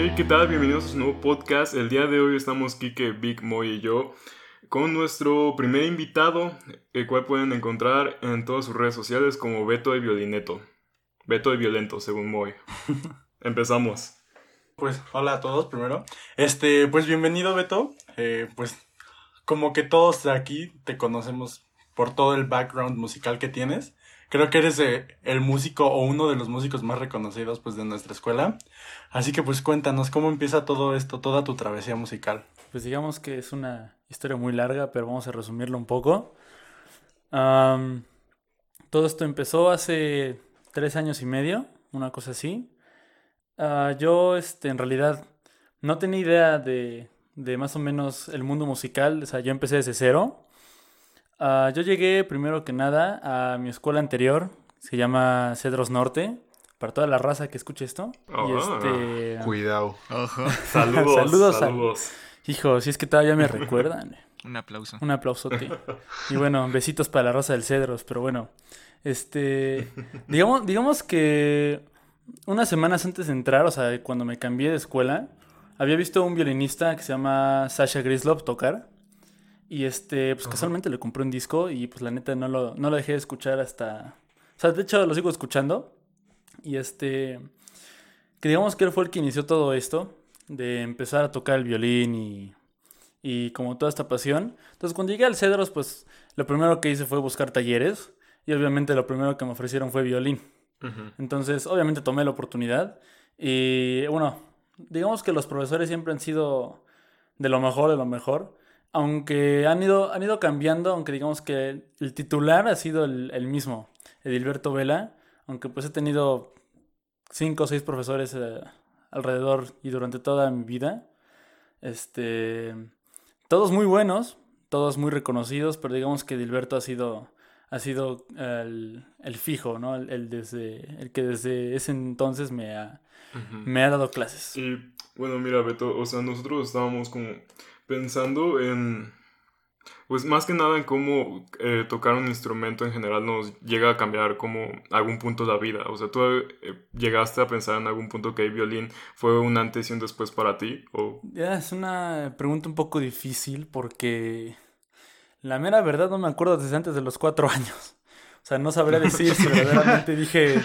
Hey, ¿qué tal? Bienvenidos a su nuevo podcast. El día de hoy estamos Kike, Big Moy y yo con nuestro primer invitado, el cual pueden encontrar en todas sus redes sociales como Beto de Violineto. Beto de Violento, según Moy. Empezamos. Pues hola a todos primero. Este, pues bienvenido Beto. Eh, pues como que todos de aquí te conocemos por todo el background musical que tienes. Creo que eres el músico o uno de los músicos más reconocidos pues de nuestra escuela. Así que pues cuéntanos cómo empieza todo esto, toda tu travesía musical. Pues digamos que es una historia muy larga, pero vamos a resumirlo un poco. todo esto empezó hace tres años y medio, una cosa así. Ah, yo, este, en realidad, no tenía idea de, de, más o menos el mundo musical. O sea, yo empecé desde cero. Ah, yo llegué primero que nada a mi escuela anterior, se llama Cedros Norte para toda la raza que escuche esto. y Ah, este, Cuidado. Saludos. Saludos a- saludos. hijo, si es que todavía me recuerdan. Un aplauso. Un aplausote. Y bueno, besitos para la raza del Cedros, pero bueno. Este. Digamos, digamos que unas semanas antes de entrar, o sea, cuando me cambié de escuela, había visto un violinista que se llama Sasha Grislov tocar. Y este, pues casualmente le compré un disco y pues la neta no lo, no lo dejé de escuchar hasta. O sea, de hecho lo sigo escuchando. Y este. Que digamos que él fue el que inició todo esto. De empezar a tocar el violín y y como toda esta pasión. Entonces cuando llegué al Cedros, pues lo primero que hice fue buscar talleres y obviamente lo primero que me ofrecieron fue violín. Ujú. Entonces obviamente tomé la oportunidad y bueno, digamos que los profesores siempre han sido de lo mejor, de lo mejor. Aunque han ido, han ido cambiando, aunque digamos que el titular ha sido el, el mismo, Edilberto Vela, aunque pues he tenido cinco o seis profesores eh, alrededor y durante toda mi vida. Este, todos muy buenos, todos muy reconocidos, pero digamos que Dilberto ha sido, ha sido el, el fijo, ¿no? El, el desde, el que desde ese entonces me ha, me ha dado clases. Y bueno, mira, Beto, o sea, nosotros estábamos como pensando en, pues más que nada en cómo eh, tocar un instrumento en general nos llega a cambiar como algún punto de la vida. O sea, ¿tú eh, llegaste a pensar en algún punto que el violín fue un antes y un después para ti? O... Ya, es una pregunta un poco difícil porque la mera verdad no me acuerdo desde antes de los cuatro años. O sea, no sabría decir si verdaderamente dije,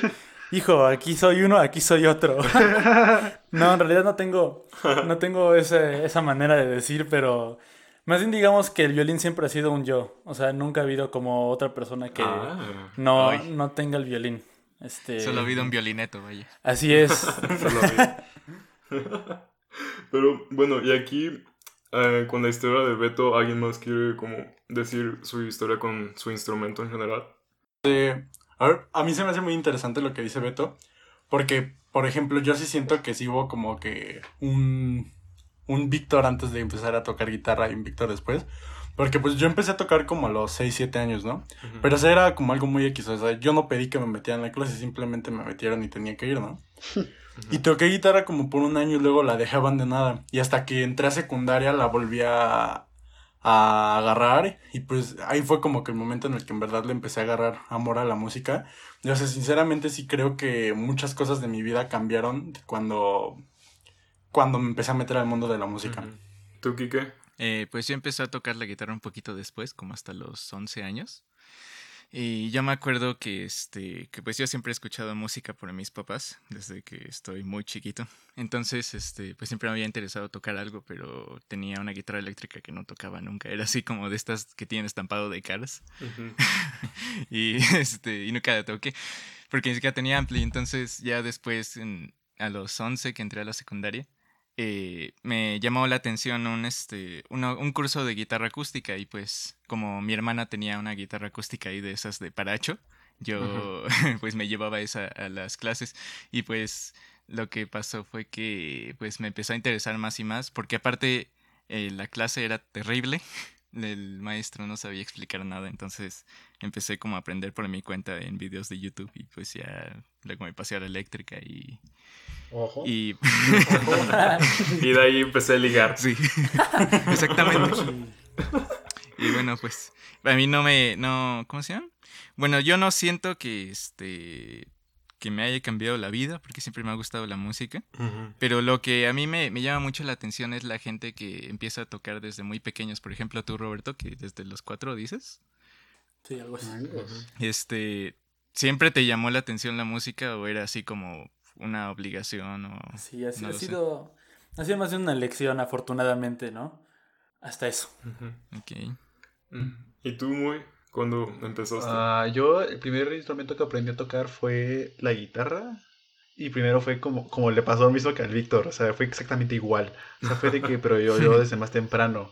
hijo, aquí soy uno, aquí soy otro. No, en realidad no tengo, no tengo ese- esa manera de decir, pero más bien digamos que el violín siempre ha sido un yo. O sea, nunca ha habido como otra persona que Ah. no, Ay. no tenga el violín. Este, Solo ha habido un violineto, vaya. Así es. Solo. Pero bueno, y aquí eh, con la historia de Beto, ¿alguien más quiere como decir su historia con su instrumento en general? A ver, a mí se me hace muy interesante lo que dice Beto, porque, por ejemplo, yo sí siento que sí hubo como que un, un Víctor antes de empezar a tocar guitarra y un Víctor después. Porque pues yo empecé a tocar como a los 6, 7 años, ¿no? Pero eso era como algo muy X, o sea, yo no pedí que me metieran en la clase, simplemente me metieron y tenía que ir, ¿no? Y toqué guitarra como por un año y luego la dejé abandonada. Y hasta que entré a secundaria la volví a, a agarrar. Y pues ahí fue como que el momento en el que en verdad le empecé a agarrar amor a la música. Y o sea, sinceramente sí creo que muchas cosas de mi vida cambiaron cuando, cuando me empecé a meter al mundo de la música. ¿Tú, Kike? Eh, pues yo empecé a tocar la guitarra un poquito después, como hasta los 11 años. Y yo me acuerdo que, este, que pues yo siempre he escuchado música por mis papás, desde que estoy muy chiquito. Entonces, este, pues siempre me había interesado tocar algo, pero tenía una guitarra eléctrica que no tocaba nunca. Era así como de estas que tienen estampado de caras. Y este y nunca la toqué porque ni siquiera tenía ampli entonces ya después en- a los 11 que entré a la secundaria eh, me llamó la atención un este uno- un curso de guitarra acústica y pues como mi hermana tenía una guitarra acústica ahí de esas de paracho yo pues me llevaba esa a las clases y pues lo que pasó fue que pues me empezó a interesar más y más porque aparte eh, la clase era terrible el maestro no sabía explicar nada entonces empecé como a aprender por mi cuenta en videos de YouTube y pues ya luego me pasé a la eléctrica y, Ojo. y Y de ahí empecé a ligar. sí, exactamente. Y bueno, pues a mí no me, no, ¿cómo se llama? Bueno, yo no siento que este, que me haya cambiado la vida, porque siempre me ha gustado la música. Pero lo que a mí me, me, llama mucho la atención es la gente que empieza a tocar desde muy pequeños. Por ejemplo, tú, Roberto, que desde los cuatro dices. Sí, algo así. Este, ¿siempre te llamó la atención la música o era así como una obligación? O, sí, ha, ha sido, ha sido más de una lección, afortunadamente, ¿no? Hasta eso. Ok. ¿Y tú, muy? ¿Cuándo empezaste? Uh, yo, el primer instrumento que aprendí a tocar fue la guitarra. Y primero fue como, como le pasó lo mismo que al Víctor, o sea, fue exactamente igual. O sea, fue de que, pero yo, yo desde más temprano.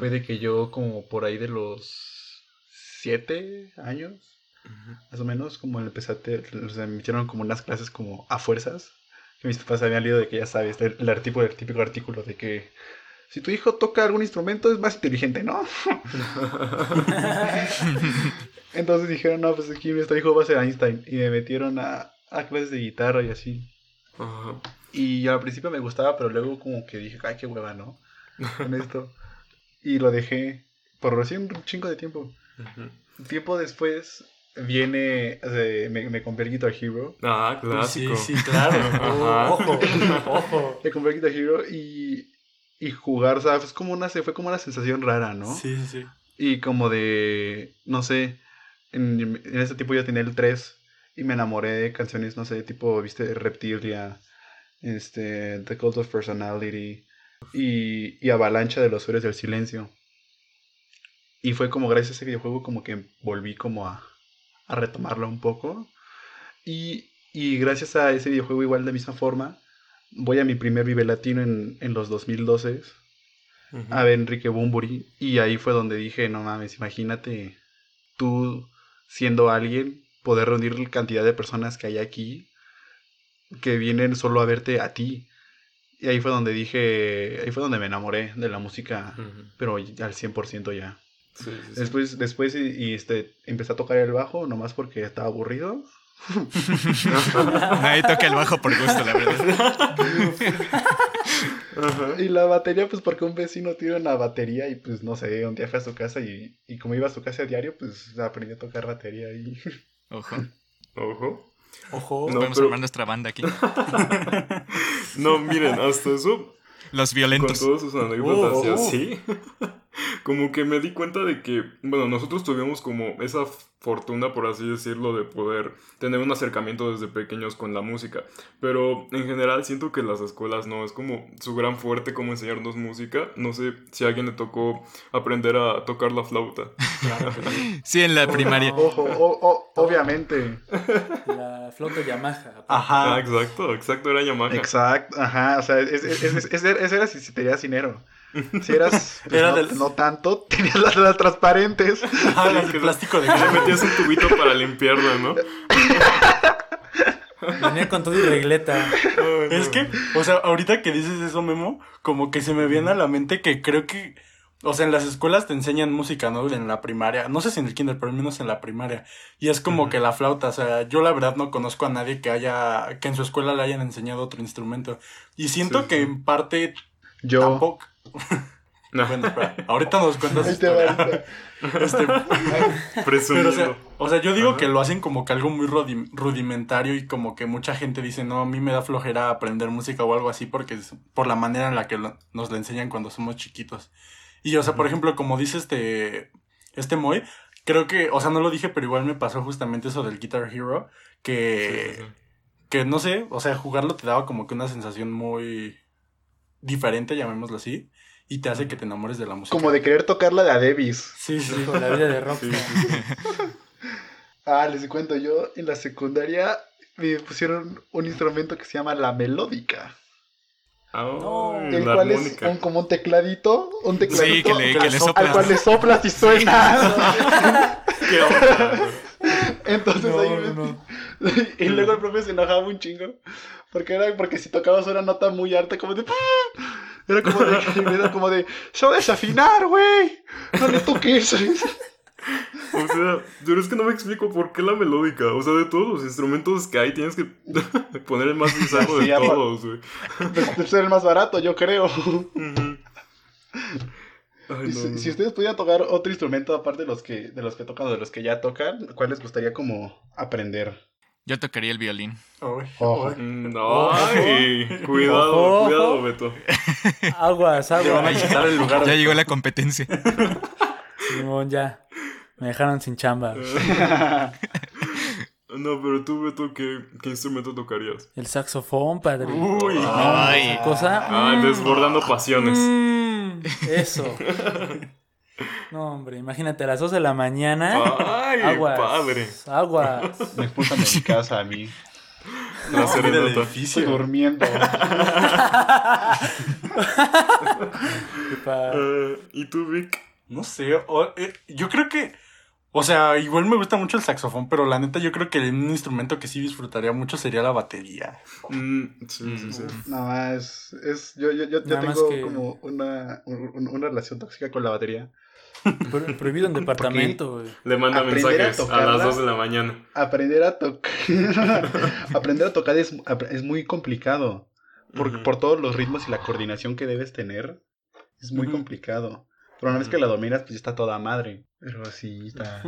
Fue de que yo como por ahí de los siete años, más o menos, como empecé a, o sea, me hicieron como unas clases como a fuerzas. Que mis papás habían leído de que ya sabes, el, el, el típico artículo de que si tu hijo toca algún instrumento es más inteligente, ¿no? Entonces dijeron, no, pues aquí nuestro hijo va a ser Einstein. Y me metieron a, a clases de guitarra y así. Ajá. Y al principio me gustaba, pero luego como que dije, ay, qué hueva, ¿no? Con esto. y lo dejé por recién un chingo de tiempo. Ujú. Tiempo después viene, o sea, me, me compré el Guitar Hero. Ah, clásico. Sí, sí, claro. Ojo, ojo. Me compré el Guitar Hero y, y jugar, ¿sabes? Es como una, fue como una sensación rara, ¿no? Sí, sí, sí. Y como de, no sé, en, en ese tiempo yo tenía el 3 y me enamoré de canciones, no sé, tipo, viste, Reptilia, este, The Cult of Personality y, y Avalancha de los Héroes del Silencio. Y fue como gracias a ese videojuego como que volví como a, a retomarlo un poco. Y, y gracias a ese videojuego igual de misma forma, voy a mi primer Vive Latino en, en los 2012 Ujú. a ver Enrique Bumburi y ahí fue donde dije, no mames, imagínate tú siendo alguien, poder reunir la cantidad de personas que hay aquí que vienen solo a verte a ti. Y ahí fue donde dije, ahí fue donde me enamoré de la música, pero al 100% ya. Sí, sí, sí. Después, después y, y, este, empecé a tocar el bajo, nomás porque estaba aburrido. Nadie toca el bajo por gusto, la verdad. Y la batería, pues porque un vecino tiene una batería y pues no sé, un día fui a su casa y, y como iba a su casa a diario, pues aprendí a tocar batería y... Ojo. Ojo. Ojo. No, Podemos pero- armar nuestra banda aquí. No, miren, hasta eso Los con violentos. todas sus anécdotas y Oh, oh. así, como que me di cuenta de que, bueno, nosotros tuvimos como esa fortuna, por así decirlo, de poder tener un acercamiento desde pequeños con la música, pero en general siento que las escuelas no, es como su gran fuerte como enseñarnos música, no sé si a alguien le tocó aprender a tocar la flauta. Claro sí. En la primaria. Ojo, o- o- obviamente. La flauta Yamaha. Ah, Ajá. exacto, exacto, era Yamaha. Exacto, ajá, o sea, es- es- es- es- ese era si, si tenías dinero. Si eras, pues, Era no, del- no tanto, tenías las, las transparentes. Ah, las de plástico de Le goma. metías un tubito para limpiarla, ¿no? Venía con todo y regleta. No. Es que, o sea, ahorita que dices eso, Memo, como que se me viene a la mente que creo que, o sea, en las escuelas te enseñan música, ¿no? En la primaria, no sé si en el kinder, pero al menos en la primaria. Y es como que la flauta, o sea, yo la verdad no conozco a nadie que haya, que en su escuela le hayan enseñado otro instrumento. Y siento Sí, que sí. en parte Yo. tampoco. No, Bueno, espera, ahorita nos cuentas Ahí te va. Este, Pero, o sea, o sea, yo digo Ajá. que lo hacen como que algo muy rudi- rudimentario y como que mucha gente dice, no, a mí me da flojera aprender música o algo así porque es por la manera en la que lo- nos la enseñan cuando somos chiquitos. Y, o sea, por ejemplo, como dice este, este Moy, creo que, o sea, no lo dije, pero igual me pasó justamente eso del Guitar Hero, que, Sí, sí, sí. que no sé, o sea, jugarlo te daba como que una sensación muy diferente, llamémoslo así, y te hace que te enamores de la música. Como de querer tocar la de Adebis. Sí, sí. Con la vida de rockstar. Ah, les cuento, yo en la secundaria me pusieron un instrumento que se llama la melódica. No. El la cual armónica. es un- como un tecladito, un Sí, tecladito que le, que le al cual le soplas y suena. ¿Qué onda? Entonces No, ahí me- no. y luego el profe se enojaba un chingo. Porque era porque si tocabas una nota muy alta, como de. Era como de. Era como de. ¡Se va a desafinar, güey! No le toques. O sea, pero es que no me explico por qué la melódica. O sea, de todos los instrumentos que hay, tienes que poner el más bizarro Sí, de todos, güey. Debe ser el más barato, yo creo. Ay, no, si, no. si ustedes pudieran tocar otro instrumento aparte de los que de los que tocan o de los que ya tocan, ¿cuál les gustaría como aprender? Yo tocaría el violín. Uy. Mm, Ay, cuidado, Ojo. cuidado, Beto. Aguas, Le van a aguas. quitar el lugar. Ya llegó la competencia. Simón, ya. Me dejaron sin chamba. No, pero tú, Beto, ¿qué, qué instrumento tocarías? El saxofón, padre. Uy, Ay. Cosa. Ah, mm, desbordando pasiones. mm, eso. No, hombre, imagínate a las 2 de la mañana. Ay, aguas. padre. Aguas. Me expulsan de mi casa a mí. La No, mira el serenata. Estoy edificio. durmiendo. Eh, ¿Y tú, Vic? No sé, o- eh, yo creo que, o sea, igual me gusta mucho el saxofón, pero la neta yo creo que un instrumento que sí disfrutaría mucho sería la batería. Mm, sí, sí, sí. Nada más, es, yo, yo, yo, tengo que- como una, un- una relación tóxica con la batería. Pro- prohibido en departamento, güey. Le manda Aprender mensajes a, tocarla. las 2 de la mañana. Aprender a tocar aprender a tocar es, es muy complicado. Por, por todos los ritmos y la coordinación que debes tener. Es muy complicado. Pero una vez que la dominas, pues ya está toda madre. Pero sí, está.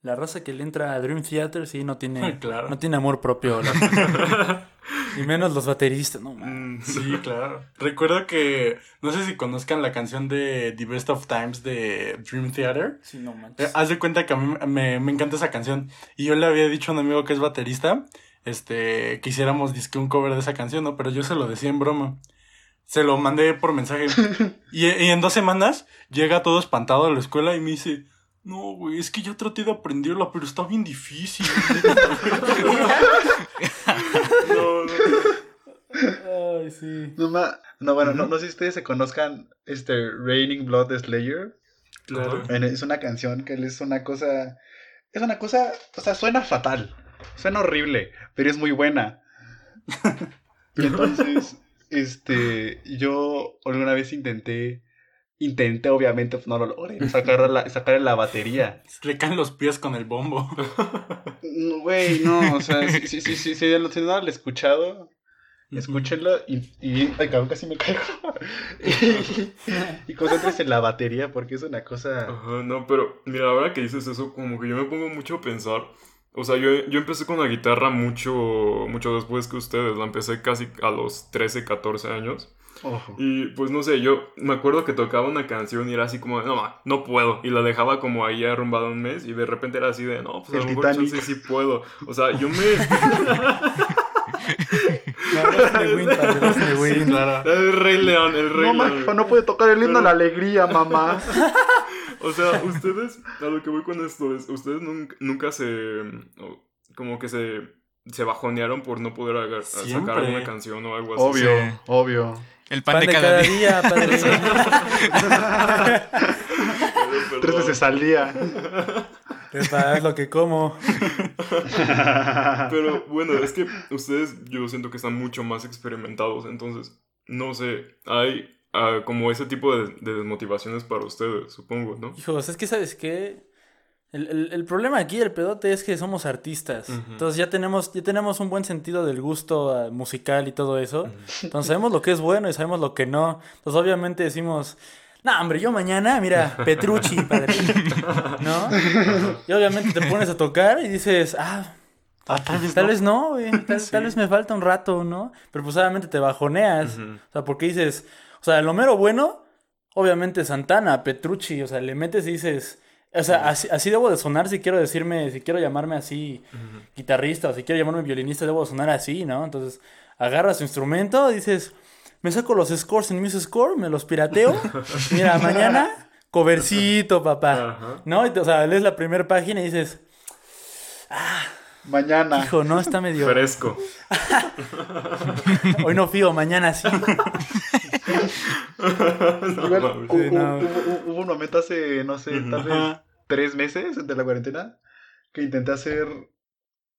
La raza que le entra a Dream Theater sí no tiene, Claro. no tiene amor propio. la- y menos los bateristas, no man. Mm, Sí, claro. Recuerdo que, no sé si conozcan la canción de The Best of Times de Dream Theater. Sí, no Eh, manches. haz de cuenta que a mí me, me encanta esa canción. Y yo le había dicho a un amigo que es baterista, este, que hiciéramos disque un cover de esa canción, ¿no? Pero yo se lo decía en broma. Se lo mandé por mensaje. y, y en dos semanas llega todo espantado a la escuela y me dice, no, güey, es que ya traté de aprenderla, pero está bien difícil. No, ma- no, bueno, no, no sé si ustedes se conozcan este Raining Blood de Slayer. Claro. Bueno, es una canción que es una cosa. Es una cosa. O sea, suena fatal. Suena horrible, pero es muy buena. Y entonces, este. Yo alguna vez intenté. Intenté, obviamente, pues no lo logré. Sacar la, sacar la batería. Le caen los pies con el bombo. No, Güey, no, o sea, sí, sí, sí, sí, si no si no lo he escuchado, escúchenlo y, y ay, cabrón, casi me caigo. y, y concéntrense en la batería porque es una cosa. Ajá, no, pero mira, ahora que dices eso, como que yo me pongo mucho a pensar. O sea, yo, yo empecé con la guitarra mucho, mucho después que ustedes. La empecé casi a los 13, 14 años. Ojo. Y pues no sé, yo me acuerdo que tocaba una canción y era así como, no, ma, no puedo. Y la dejaba como ahí arrumbada un mes y de repente era así de, no, pues a lo mejor sí puedo. O sea, yo me... No, Dustin the Wind, padre, Dustin the Sí, Wind. claro. El rey león, el rey No, león. no puede tocar el himno a la alegría, mamá. O sea, ustedes, a lo que voy con esto es, ustedes nunca, nunca se, como que se, se bajonearon por no poder agar- sacar alguna canción o algo así. Obvio, Sí. obvio. El pan, de cada, día. padre. Tres veces al día. Epa, es lo que como. Pero bueno, es que ustedes yo siento que están mucho más experimentados, entonces, no sé, hay ah, como ese tipo de, de desmotivaciones para ustedes, supongo, ¿no? Hijos, es que, ¿sabes qué? El, el- el problema aquí, el pedote, es que somos artistas. Entonces ya tenemos, ya tenemos un buen sentido del gusto ah, musical y todo eso. Entonces sabemos lo que es bueno y sabemos lo que no. Entonces obviamente decimos, no, hombre, yo mañana, mira, Petrucci, padre. ¿No? Y obviamente te pones a tocar y dices, ah, Ah, tal vez Tal no. vez no, güey. Tal, Sí. tal vez me falta un rato, ¿no? Pero pues obviamente te bajoneas. O sea, porque dices, o sea, lo mero bueno, obviamente Santana, Petrucci, o sea, le metes y dices, o sea, así, así debo de sonar si quiero decirme, si quiero llamarme así guitarrista o si quiero llamarme violinista, debo de sonar así, ¿no? Entonces, agarras tu instrumento, dices, me saco los scores en mis score, me los pirateo. Mira, mañana, covercito, papá. Ajá. ¿No? Y te- o sea, lees la primera página y dices, Mañana. hijo, no, está medio... Fresco. Hoy no fío, mañana sí. No Igual, no. hubo, hubo un momento hace, no sé, tal vez tres meses de la cuarentena que intenté hacer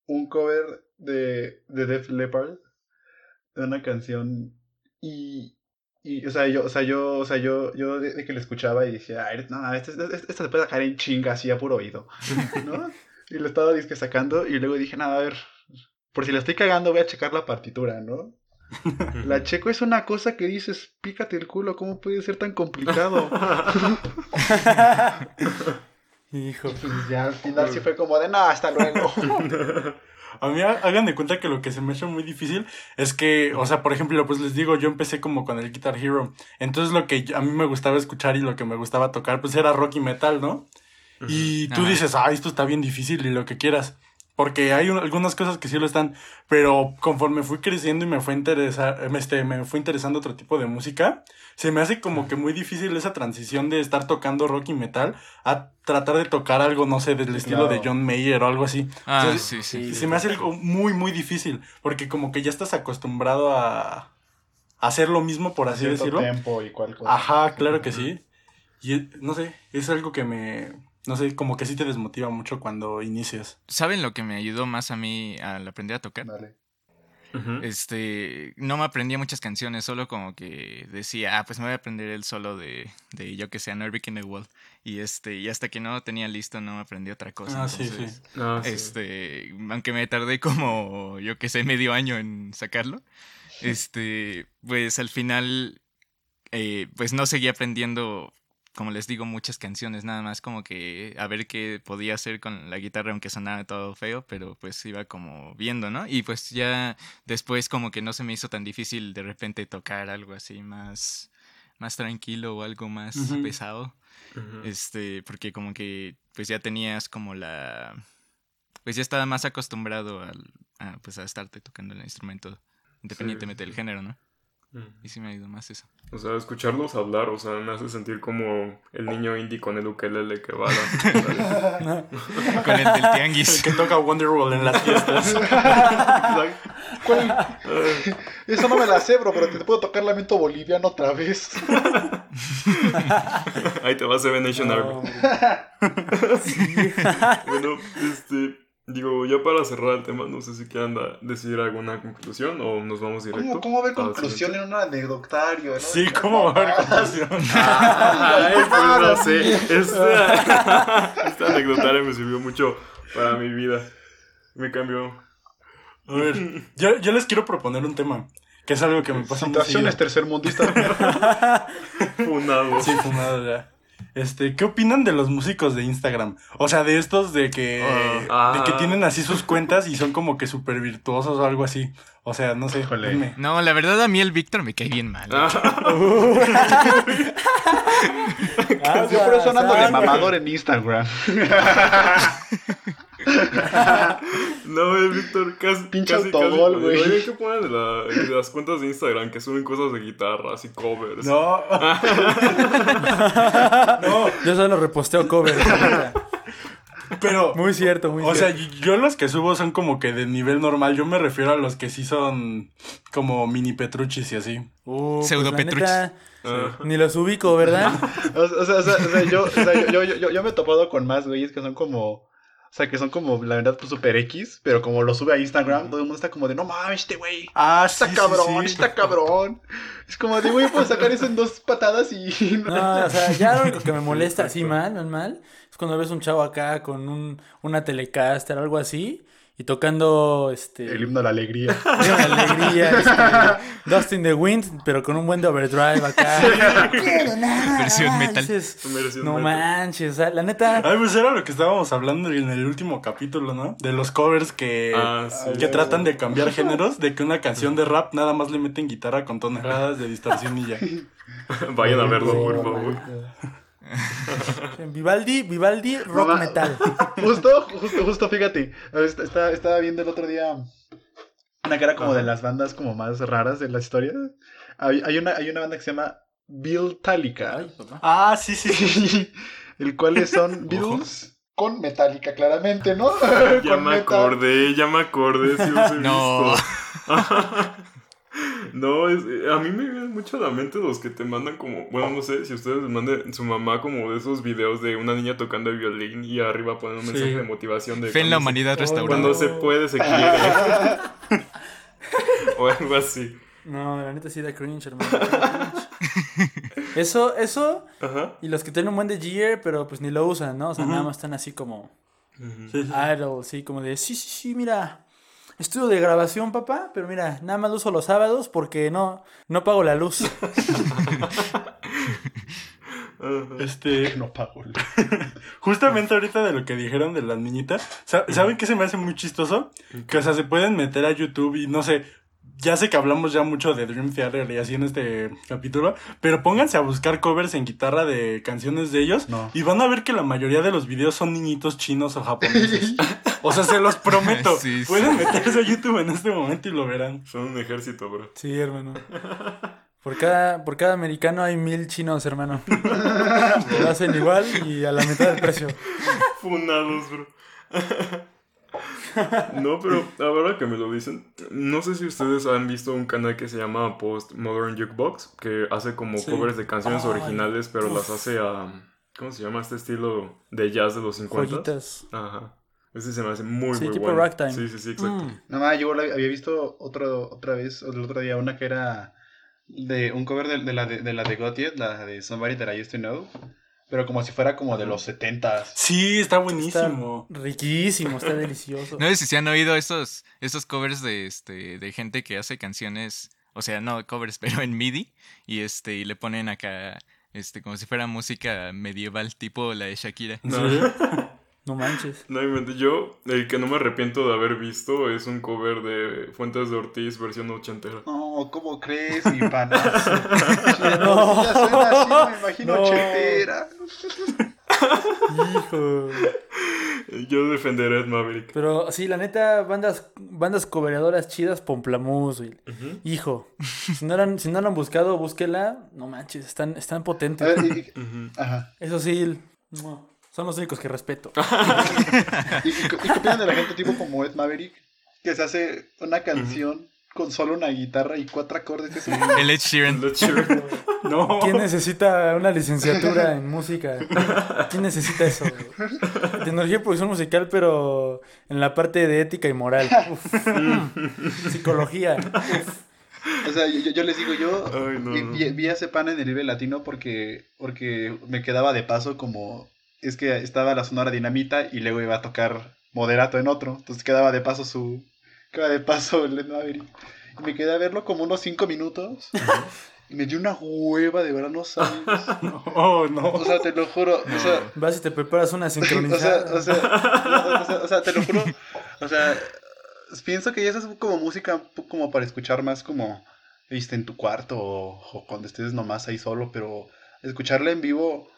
un cover de, de Def Leppard de una canción y, y o sea yo o sea yo o sea yo yo de, que la escuchaba y decía "Ay, no esta, esta, esta se puede sacar en chinga así a puro oído ¿no? y lo estaba disque sacando y luego dije nada a ver por si la estoy cagando voy a checar la partitura no la checo es una cosa que dices pícate el culo cómo puede ser tan complicado Hijo. y ya al final sí fue como de, no, hasta luego. A mí ha- hagan de cuenta que lo que se me hecho muy difícil es que, o sea, por ejemplo, pues les digo, yo empecé como con el Guitar Hero. Entonces lo que a mí me gustaba escuchar y lo que me gustaba tocar, pues era rock y metal, ¿no? Y tú Ajá. dices, ay, esto está bien difícil y lo que quieras. Porque hay un- algunas cosas que sí lo están, pero conforme fui creciendo y me fue interesar, este, me fue interesando otro tipo de música, se me hace como que muy difícil esa transición de estar tocando rock y metal a tratar de tocar algo, no sé, del estilo de. John Mayer o algo así. Ah, sí, sí. se me hace algo muy, muy difícil, porque como que ya estás acostumbrado a, hacer lo mismo, por así decirlo. tempo y cual cosa. Ajá, claro que sí. Y no sé, es algo que me, no sé, como que sí te desmotiva mucho cuando inicias. ¿Saben lo que me ayudó más a mí al aprender a tocar? Dale. Este, no me aprendía muchas canciones, solo como que decía, ah, pues me voy a aprender el solo de, de yo que sé, Norvik in the Wall. Y este, y hasta que no lo tenía listo, no me aprendí otra cosa. Ah, sí, Ah, sí. Este, aunque me tardé como, yo que sé, medio año en sacarlo, este, pues al final, eh, pues no seguí aprendiendo, como les digo, muchas canciones, nada más como que a ver qué podía hacer con la guitarra, aunque sonaba todo feo, pero pues iba como viendo, ¿no? Y pues ya después como que no se me hizo tan difícil de repente tocar algo así más, más tranquilo o algo más pesado. Este, porque como que pues ya tenías como la pues ya estaba más acostumbrado al, a, pues a estarte tocando el instrumento independientemente sí. del género, ¿no? Y sí me ayudó más eso. O sea, escucharlos hablar, o sea, me hace sentir como el niño indie con el ukelele que va a la... Con el del El tianguis. que toca Wonderwall en las fiestas. ¿Cuál? Eso no me la sé, bro, pero te puedo tocar Lamento Boliviano otra vez. Ahí te va Seven Nation No, Army. Bueno, este, digo, ya para cerrar el tema, no sé si quieran decir alguna conclusión o nos vamos directo. ¿Cómo, cómo ver conclusión en un anecdotario? ¿no? Sí, ¿cómo va a haber conclusión? Ay, pues no sé. Este, este anecdotario me sirvió mucho para mi vida. Me cambió. A ver, yo, yo les quiero proponer un tema, que es algo que me pasa muy Situaciones tercermundistas. Funado. Sí, fumado ya. Este, ¿qué opinan de los músicos de Instagram? O sea, de estos de que, Ah. de que tienen así sus cuentas y son como que súper virtuosos o algo así. O sea, no sé, Híjole. dime. No, la verdad a mí el Víctor me cae bien mal. Ah, Siempre sonando de Aguas, mamador en Instagram. no, eh, Víctor, casi. Pinche casi, autogol, güey. Oye, ¿qué ponen de, la- de las cuentas de Instagram que suben cosas de guitarras y covers? No. no, Yo solo reposteo covers. pero. Muy cierto, muy O sea, cierto. yo los que subo son como que de nivel normal. Yo me refiero a los que sí son como mini Petruchis y así. Uh, pues, Pseudo la Petruchis. neta, Ah, Ni los ubico, ¿verdad? O sea, o sea, o sea, o sea, yo, o sea, yo, yo, yo, yo me he topado con más güeyes que son como. O sea, que son como, la verdad, pues super X, pero como lo sube a Instagram, todo el mundo está como de, no mames, este güey. Ah, Está sí, cabrón, sí. está cabrón. Es como de, güey, puedo sacar eso en dos patadas y. No, o sea, ya lo único que me molesta así mal, mal, mal, es cuando ves un chavo acá con un, una Telecaster o algo así y tocando este. El himno a la alegría. Himno de alegría, este, Dust in the Wind, pero con un buen de overdrive acá. No quiero nada. Versión metal. Versión no metal. manches, o sea, la neta. Ay, pues era lo que estábamos hablando en el último capítulo, ¿no? De los covers que, Ah, sí. que tratan de cambiar géneros, de que una canción de rap nada más le meten guitarra con toneladas de distorsión y ya. Vayan a verlo, por favor. Vivaldi, Vivaldi, rock Mamá. metal. Justo, justo, justo, fíjate. est- Estaba, estaba viendo el otro día una cara como de las bandas como más raras de la historia. Hay, hay una, hay una banda que se llama Bill Talica. Ah, sí, sí, sí. el cual son Beatles con Metallica, claramente, ¿no? Ya con me metal. acordé, ya me acordé, he No. visto. No, es, eh, a mí me vienen mucho a la mente los que te mandan como, bueno, no sé, si ustedes les manden su mamá como de esos videos de una niña tocando el violín y arriba ponen un Sí. mensaje de motivación de Fe en la cuando se- humanidad restaurada. Cuando se puede, se quiere. o algo así. No, la neta sí da cringe, hermano. cringe. Eso, eso, Ajá. y los que tienen un buen de gear, pero pues ni lo usan, ¿no? O sea, nada más están así como idle, sí, como de, sí, sí, sí, mira, estudio de grabación, papá, pero mira, nada más lo uso los sábados porque no, no pago la luz. Este, No pago. justamente ahorita de lo que dijeron de las niñitas, sa- ¿saben qué se me hace muy chistoso? Que, o sea, se pueden meter a YouTube y no sé, ya sé que hablamos ya mucho de Dream Theater y así en este capítulo, pero pónganse a buscar covers en guitarra de canciones de ellos No. y van a ver que la mayoría de los videos son niñitos chinos o japoneses. O sea, se los prometo. Sí, sí. Pueden meterse a YouTube en este momento y lo verán. Son un ejército, bro. Sí, hermano. Por cada, por cada americano hay mil chinos, hermano. Lo hacen igual y a la mitad del precio. Funados, bro. No, pero ahora que me lo dicen, no sé si ustedes han visto un canal que se llama Post Modern Jukebox, que hace como Sí. covers de canciones Ay, originales, pero uf. las hace a... ¿Cómo se llama este estilo de jazz de los 50? Joyitas. Ajá. Ese se me hace muy, Sí, muy tipo bueno. ragtime. Sí, sí, sí, exacto. Mm. No más, yo había visto otro, otra vez, el otro día, una que era de un cover de, de la de, de la de Gotye, la de Somebody That I Used to Know, pero como si fuera como de los setentas. Sí, está Está buenísimo. riquísimo, está delicioso. No sé si se han oído esos, esos covers de este de gente que hace canciones, o sea, no covers, pero en MIDI y este y le ponen acá este como si fuera música medieval tipo la de Shakira. ¿En No. No manches. No. Yo, el que no me arrepiento de haber visto es un cover de Fuentes de Ortiz, versión ochentera. No, ¿cómo crees, mi panazo? No. Ya suena así, me imagino No. ochentera. Hijo. Yo defenderé a Maverick. Pero sí, la neta, bandas, bandas cobradoras chidas, Pomplamoose, güey. Ujú. Hijo. Si no, han, si no la han buscado, búsquela. No manches, están, están potentes. Ujú. ajá. Eso sí, no, son los únicos que respeto. ¿Y, y, y qué opinan de la gente tipo como Ed Maverick? Que se hace una canción con solo una guitarra y cuatro acordes. Que son... El Ed Sheeran. Let's cheer. No. ¿Quién necesita una licenciatura en música? ¿Quién necesita eso? Tecnología y producción musical, pero en la parte de ética y moral. Uf. Mm. Psicología. O sea, yo, yo les digo, yo Ay, no, vi, no. vi- vi a ese pan en el Vive Latino porque, porque me quedaba de paso como... Es que estaba la Sonora Dinamita y luego iba a tocar Moderato en otro. Entonces quedaba de paso su... Quedaba de paso el Maverick. Y me quedé a verlo como unos cinco minutos. Y me dio una hueva, de verdad, no sabes. Oh, no. O sea, te lo juro. O sea, Vas y te preparas una o sea, sincronizada. o sea, o sea, o sea, te lo juro. O sea, pienso que esa es como música un poco como para escuchar más como viste en tu cuarto o, o cuando estés nomás ahí solo, pero escucharla en vivo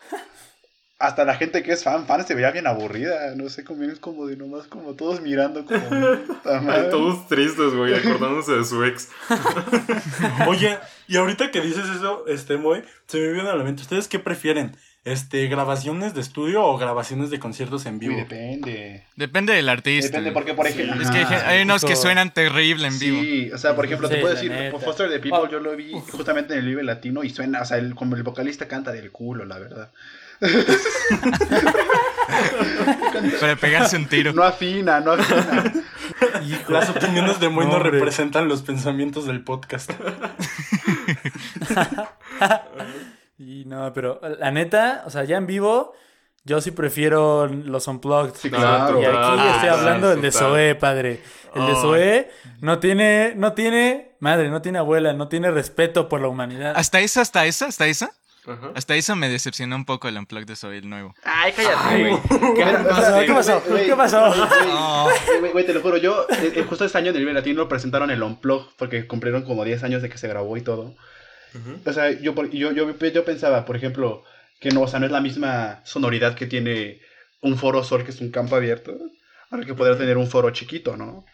hasta la gente que es fan, fan se veía bien aburrida, no sé, como es como de nomás como todos mirando como. Ay, todos tristes, güey, acordándose de su ex. Oye, y ahorita que dices eso, este, Moy, se me viene a la mente. ¿Ustedes qué prefieren? Este, ¿grabaciones de estudio o grabaciones de conciertos en Uy, vivo? depende. Depende del artista. Depende porque por ejemplo, Es que hay, Ajá. gen- hay unos que suenan terrible en vivo. Sí, o sea, por ejemplo, te Sí, puedo la decir, neta. Foster the People Oh, yo lo vi justamente en el Vive Latino y suena, o sea, el, como el vocalista canta del culo, la verdad. Para pegarse un tiro. No afina, no afina. Hijo. Las opiniones de Moy no, representan los pensamientos del podcast. Y no, pero la neta, o sea, ya en vivo, yo sí prefiero los unplugged. Sí, No, claro. Y aquí Ah, estoy sí, hablando del de. Zoé, padre. El de. Zoé no tiene, no tiene, madre, no tiene abuela, no tiene respeto por la humanidad. Hasta esa, hasta esa, hasta esa. Ajá. Hasta esa me decepcionó un poco el Unplugged de Soy el nuevo. Ay, cállate, güey. ¿Qué pasó? ¿Qué pasó? Güey, ¿Qué pasó? güey, Güey, güey, te lo juro, yo, eh, eh, justo este año en el Vive Latino lo presentaron el Unplug, porque cumplieron como 10 años de que se grabó y todo. Ujú. O sea, yo, por- yo, yo, yo pensaba, por ejemplo, que no, o sea, no es la misma sonoridad que tiene un foro sol, que es un campo abierto, al que poder tener un foro chiquito, ¿no?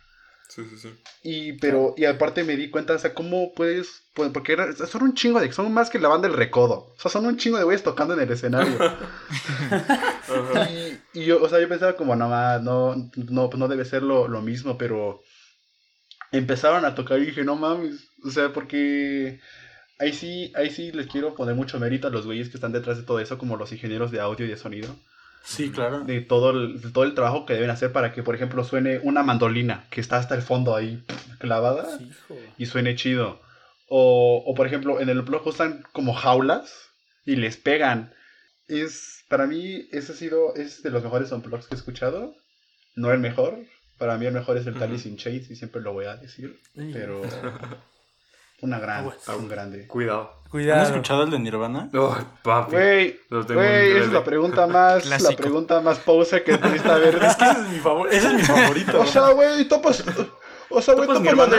Sí, sí, sí. Y, pero, y aparte me di cuenta, o sea, cómo puedes, pues, porque era- son un chingo de, son más que la banda del recodo, o sea, son un chingo de güeyes tocando en el escenario. Y, y yo, o sea, yo pensaba como, no, no, no, pues no debe ser lo, lo mismo, pero empezaron a tocar y dije, no mames, o sea, porque ahí sí, ahí sí les quiero poner mucho mérito a los güeyes que están detrás de todo eso, como los ingenieros de audio y de sonido Sí, claro. de todo el, de todo el trabajo que deben hacer para que, por ejemplo, suene una mandolina que está hasta el fondo ahí clavada y suene chido. O, o, por ejemplo, en el blog usan como jaulas y les pegan. Es, para mí, ese ha sido, es de los mejores unplugs que he escuchado. No el mejor. Para mí el mejor es el Tally. Sin Shades y siempre lo voy a decir. Sí. Pero... Una gran, Aguas. un grande. Cuidado. ¿Han Cuidado. escuchado el de Nirvana? Ay, papi. Güey, Lo tengo en güey, esa es la pregunta más, la pregunta más poser que pudiste haber. Es que ese es mi, favor ese es mi favorito. O sea, güey, topas. O sea, güey, ¿Topas la de.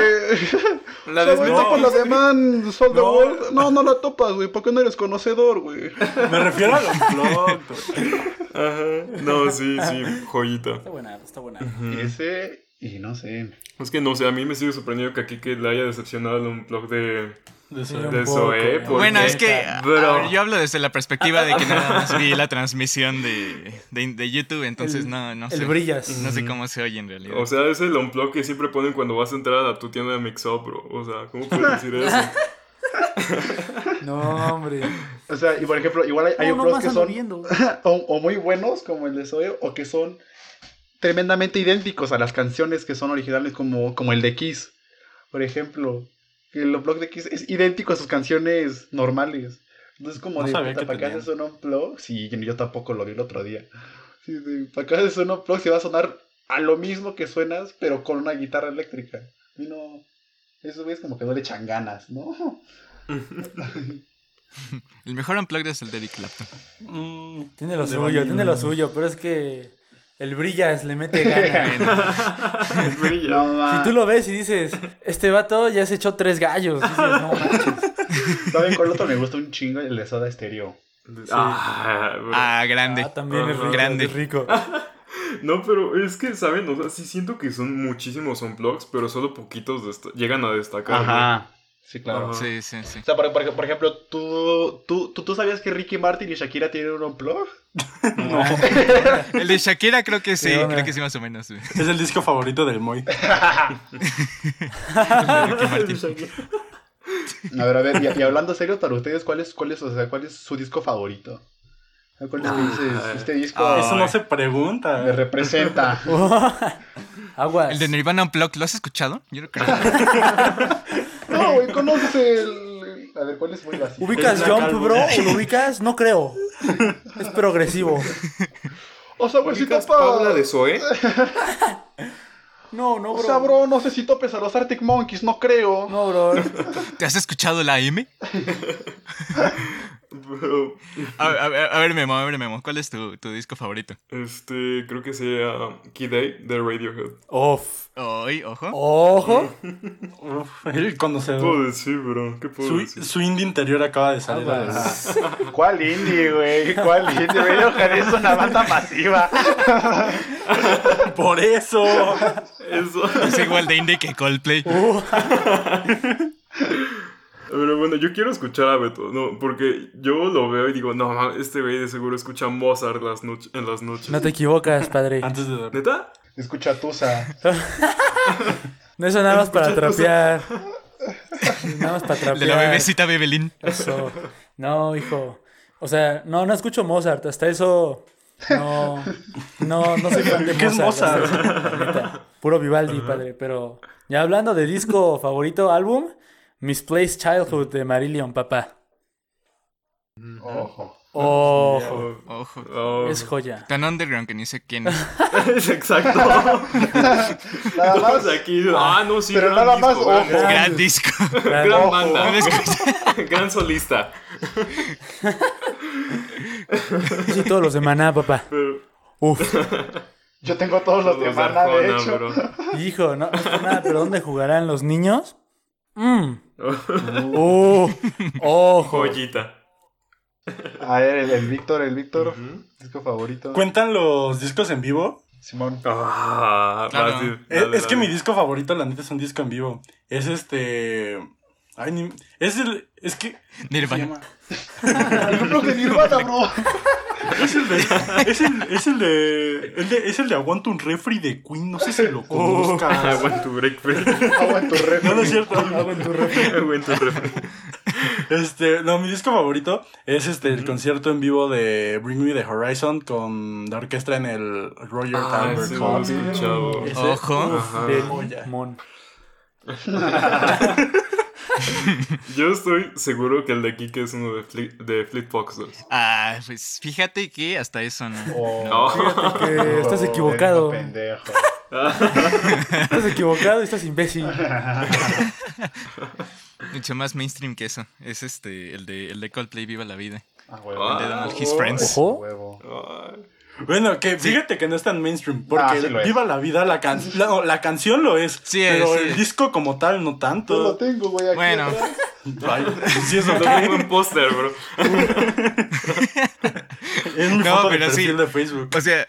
La o sea, de güey, Snow. topas la de Man, the No. World. No, no la topas, güey, porque no eres conocedor, güey. Me refiero al unplugged. Ajá. No, sí, sí, joyita. Está buena, está buena. Y ese, y no sé. Es que no sé, a mí me sigue sorprendiendo que aquí que le haya decepcionado un blog de. De De ¿eh? ¿por Bueno, es que a ver, yo hablo desde la perspectiva de que nada más vi la transmisión de, de, de YouTube, entonces El- no, no sé. El brillas. No sé cómo se oye en realidad. O sea, es el unplug que siempre ponen cuando vas a entrar a tu tienda de Mix-Up, bro. O sea, ¿cómo puedes decir eso? No, hombre. O sea, y por ejemplo, igual hay, hay No, que son o, o muy buenos, como el de Zoe, o que son tremendamente idénticos a las canciones que son originales, como, como el de Kiss. Por ejemplo, el unplug de Kiss es idéntico a sus canciones normales. Entonces, como No de, puta, ¿para qué haces un unplug? Sí, yo tampoco lo vi el otro día. Sí, sí, ¿Para qué haces un unplug si va a sonar a lo mismo que suenas, pero con una guitarra eléctrica? Y no... Eso es como que no le echan ganas, ¿no? El mejor unplugged es el de Eric Clapton. Mm, Tiene lo de suyo, tiene lo suyo, pero es que el brillas le mete ganas. Brilla. No, Si tú lo ves y dices, este vato ya se echó tres gallos. Dices, no manches. ¿Saben cuál otro me gusta un chingo? El de Soda Stereo. Ah. Ah, grande. Ah, también es Ajá. rico. Grande. es rico. No, pero es que, ¿saben? O sea, sí siento que son muchísimos unplugs, pero solo poquitos llegan a destacar. Sí, claro. Ajá. Sí, sí, sí. O sea, por, por- por ejemplo, ¿tú, tú, tú, tú sabías que Ricky Martin y Shakira tienen un unplug? No. El de Shakira creo que sí, creo que sí más o menos. Es el disco favorito del Moy. Ricky Martin. A ver, a ver, y, y hablando serio, para ustedes, ¿cuál es, cuál es, o sea, cuál es su disco favorito? ¿Cuál es que dices? Ah, Este disco ah, Eso no se pregunta. me representa. Aguas. El de Nirvana Unplugged, ¿lo has escuchado? Yo no creo. No, güey, conoces el... A ver, ¿cuál es muy básico? ¿Ubicas Jump, bro? ¿O lo ubicas? No creo. Es progresivo. O sea, güey, si ¿Ubicas topa... Paula de Zoe? No, no, O bro. sea, bro, no sé si topes a los Arctic Monkeys, no creo. No, bro. ¿Te has escuchado la M? Bro, A, a- a- a ver, Memo, a ver, Memo. ¿Cuál es tu, tu disco favorito? este, creo que sea Key Day de Radiohead. Off. Hoy, ojo. Ojo. Uf, el conocedor. puedo decir, bro? ¿Qué puedo Su, decir? su indie interior acaba de salir a la Aguas. luz. ¿Cuál indie, güey? ¿Cuál indie? Radiohead es una banda masiva. Por eso. Eso. Es igual de indie que Coldplay. Pero bueno, yo quiero escuchar a Beto, no, porque yo lo veo y digo, no, este güey de seguro escucha Mozart las noche- en las noches. No te equivocas, padre. Antes de dormir. ¿Neta? Escucha Tusa. No eso nada más para trapear. Nada más para trapear. de la bebecita Bebelín. Eso. No, hijo. O sea, no, no escucho Mozart. Hasta eso. No. No, no soy fan de ¿Qué es Mozart. Neta. Puro Vivaldi, padre. Pero ya hablando de disco favorito, álbum, Misplaced Childhood de Marillion, papá. Ojo. Ojo. Ojo. Es joya. Tan underground que ni sé quién es. Es exacto. Nada más. aquí. Ah, no, sí. Pero gran nada más, disco, gran disco. Gran disco. Gran- banda. Gran solista. Sí, todos los de Maná, papá. Uf. Yo tengo todos los de Los de Arjona, hecho. bro. Hijo, no, no nada, pero ¿dónde jugarán los niños? Mmm. Uh, ojo. Joyita. A ver, el, el Víctor, el Víctor. Disco favorito. ¿Cuentan los discos en vivo? Simón. Ah, Claro. sí, Es, dale, es que mi disco favorito, la neta, es un disco en vivo. Es este. Ay, ni- Es el. Es que. ¿cómo se Nirvana. El blog de Nirvana, bro. Es el de. Es el, es el de, el de- Es el de Aguanto un refri de Queen. No sé si lo conozcas. Aguanta tu break free. Aguanto re. No, no es cierto. Aguanta tu refri. Este, no, mi disco favorito es este el concierto en vivo de Bring Me the Horizon con la orquesta en el Roger Ah, Albert sí, Hall. Ojo. Joya. Mon. Yo estoy seguro que el de Kike es uno de, Fleet, de Fleet Foxes. Ah, pues fíjate que hasta eso no. Oh, No. Que estás equivocado. Pendejo. Estás equivocado y estás imbécil. Mucho más mainstream que eso. Es este, el de, el de Coldplay Viva la Vida. Ah, huevo. El de Ah, Donald His oh. Friends. Ojo. Huevo. Bueno, que fíjate que no es tan mainstream, porque Ah, sí es. Viva la Vida, la, can- la, no, la canción lo es, Sí, pero sí. el disco como tal no tanto. Yo lo tengo, güey. aquí Bueno. Ay, sí, eso Lo qué. tengo en póster, bro. Es mi No, foto de pero sí. perfil de Facebook. O sea,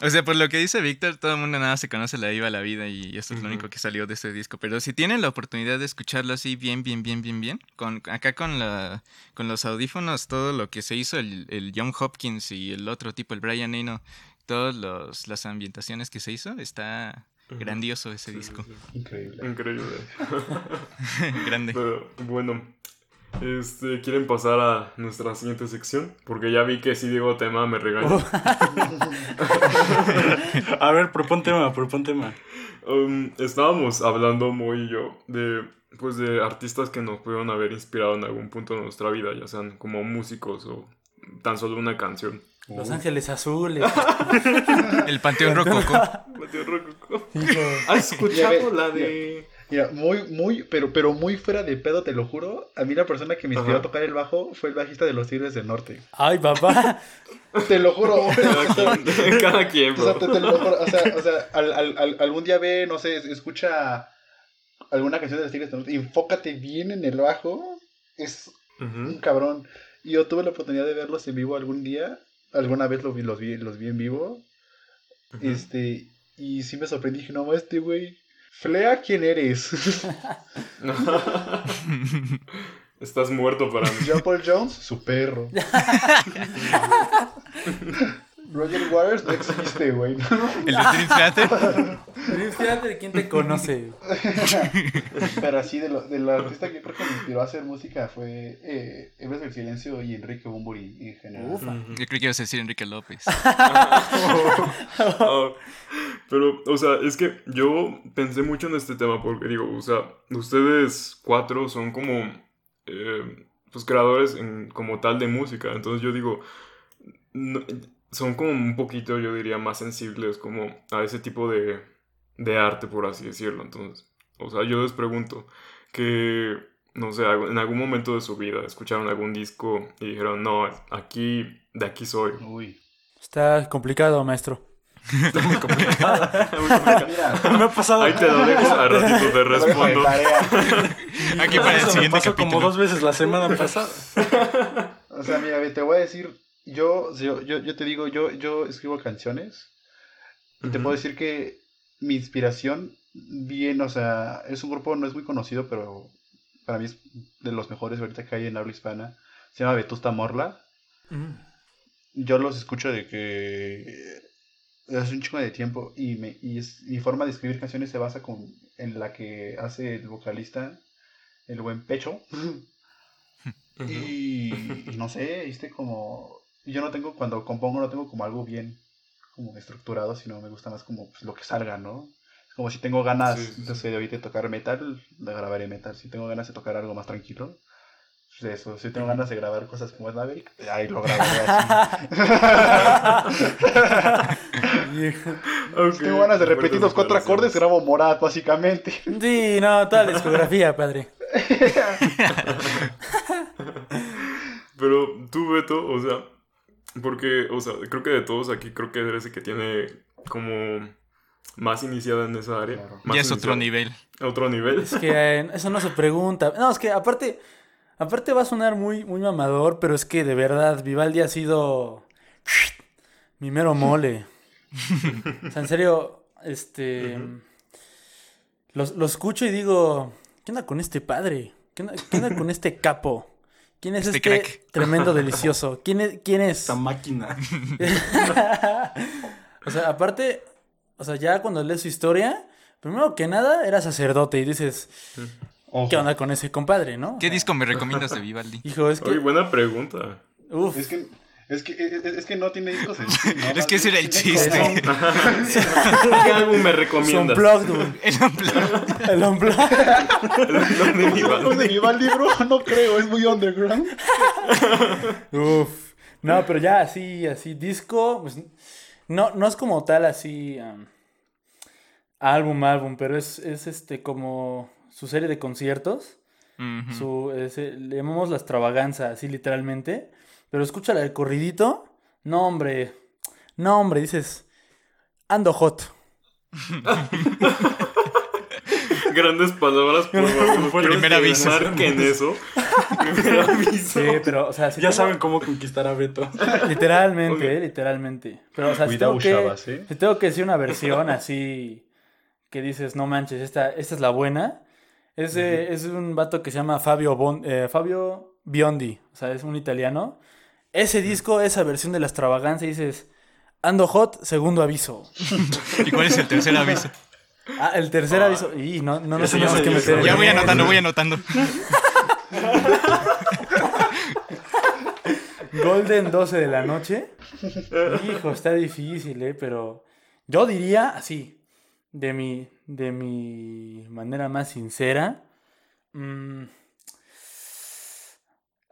o sea, por lo que dice Víctor, todo el mundo nada se conoce la Viva la Vida y esto es lo Ujú. único que salió de ese disco. Pero si tienen la oportunidad de escucharlo así bien, bien, bien, bien, bien, con, acá con, la, con los audífonos, todo lo que se hizo, el, el John Hopkins y el otro tipo, el Brian Eno, todas los, las ambientaciones que se hizo, está grandioso ese Sí, disco. sí, sí. Increíble. Increíble. Grande. Pero, bueno, este, ¿quieren pasar a nuestra siguiente sección? Porque ya vi que si digo tema me regañan. A ver, propon tema, propon tema. Um, estábamos hablando muy y yo de, pues, de artistas que nos pudieron haber inspirado en algún punto de nuestra vida, ya sean como músicos o tan solo una canción. Los Ángeles Azules. El Panteón Rococo. Hijo. ¿Has escuchado la de...? Mira, muy, muy, pero, pero muy fuera de pedo, te lo juro. A mí la persona que me inspiró Ajá. a tocar el bajo fue el bajista de los Tigres del Norte. Ay, papá. Te lo juro. Cada quien, cada quien, O sea, bro. te, te lo juro. O sea, o sea al, al- al- algún día ve, no sé, escucha alguna canción de los Tigres del Norte. Enfócate bien en el bajo. Es un cabrón. Y yo tuve la oportunidad de verlos en vivo algún día. Alguna vez los vi, los vi, los vi en vivo. Este, y sí me sorprendí. Dije, no, este güey. Flea, ¿quién eres? Estás muerto para mí. John Paul Jones, su perro. Roger Waters no existe, güey. El de Dream Theater. Dream Theater, ¿quién te conoce? Pero así, de, lo, de la artista que creo que me inspiró a hacer música fue eh, del Silencio y Enrique Bumburi en general. Ufa. Yo creo que ibas a decir Enrique López. Pero, o sea, es que yo pensé mucho en este tema porque digo, o sea, ustedes cuatro son como, eh, pues, creadores en- como tal de música. Entonces yo digo, no- son como un poquito, yo diría, más sensibles como a ese tipo de, de arte, por así decirlo. Entonces, o sea, yo les pregunto que, no sé, en algún momento de su vida escucharon algún disco y dijeron, no, aquí, de aquí soy. Uy. Está complicado, maestro. Muy complicado. Muy complicado. Mira, Me ha pasado. Ahí te lo dejo, a ratito te respondo. Aquí para el Eso me siguiente pasó como capítulo. dos veces la semana pasada. O sea, mira, te voy a decir, yo, yo, yo, yo te digo, yo, yo escribo canciones y te puedo decir que mi inspiración, bien, o sea, es un grupo, no es muy conocido, pero para mí es de los mejores ahorita que hay en habla hispana. Se llama Vetusta Morla. Yo los escucho de que hace un chingo de tiempo y, me, y es, mi forma de escribir canciones se basa con, en la que hace el vocalista, el buen Pecho. Y, y no sé, viste como... Yo no tengo, cuando compongo no tengo como algo bien como estructurado, sino me gusta más como pues, lo que salga, ¿no? Como si tengo ganas, Sí, sí, no sé, de ahorita tocar metal, le grabaré metal. Si tengo ganas de tocar algo más tranquilo, pues eso. Si tengo ganas de grabar cosas como es Maverick, ahí lo grabaré así. Si tengo ganas de repetir los cuatro acordes, grabo Morat, básicamente. Sí, no, toda la discografía, padre. Pero tú, Beto, o sea, porque, o sea, creo que de todos aquí, creo que eres el que tiene como más iniciada en esa área. Claro. más Ya es otro nivel. Otro nivel. Es que eh, eso no se pregunta. No, es que aparte, aparte va a sonar muy, muy mamador, pero es que de verdad Vivaldi ha sido mi mero mole. O sea, en serio, este, lo, lo escucho y digo, ¿qué onda con este padre? ¿Qué onda, qué onda con este capo? ¿Quién es Este este, crack. tremendo delicioso? ¿Quién es? ¿Quién es? Esta máquina. o sea, aparte, o sea, ya cuando lees su historia, primero que nada era sacerdote y dices, Ojo. ¿qué onda con ese compadre, no? ¿Qué disco me recomiendas de Vivaldi? Hijo, es que. Oye, buena pregunta. Uf. Es que, es que, es, es que no tiene discos en sí, ¿no? Es que ese era el chiste. Son, ¿Qué álbum me son recomiendas? plugged, güey. El unplugged. El unplugged. El de mi ¿No banda. de Vivaldi, bro? No creo, es muy underground. Uf. No, pero ya así, así, disco, pues no, no es como tal así um, álbum, álbum, pero es, es este como su serie de conciertos. Ujú. Su, ese- le llamamos la extravaganza, así literalmente. Pero escúchala el corridito. No, hombre. No, hombre, dices. Ando hot. Grandes palabras, por favor. Por quiero primer que aviso. Marquen eso. Primer aviso. Sí, pero, o sea, si Ya tengo- saben cómo conquistar a Beto. Literalmente, eh, literalmente. Pero, o sea, si Cuidado, tengo, que, ¿eh? si tengo que decir una versión así que dices, no manches, esta, esta es la buena. Es, es un vato que se llama Fabio, Bon- eh, Fabio Biondi. O sea, es un italiano. Ese disco, esa versión de la extravaganza, dices, ando hot, segundo aviso. ¿Y cuál es el tercer aviso? Ah, el tercer aviso. Y no, no nos se que meter Ya voy anotando, voy anotando. Golden 12 de la noche. Hijo, está difícil, ¿eh? Pero yo diría así, de mi, de mi manera más sincera, mm,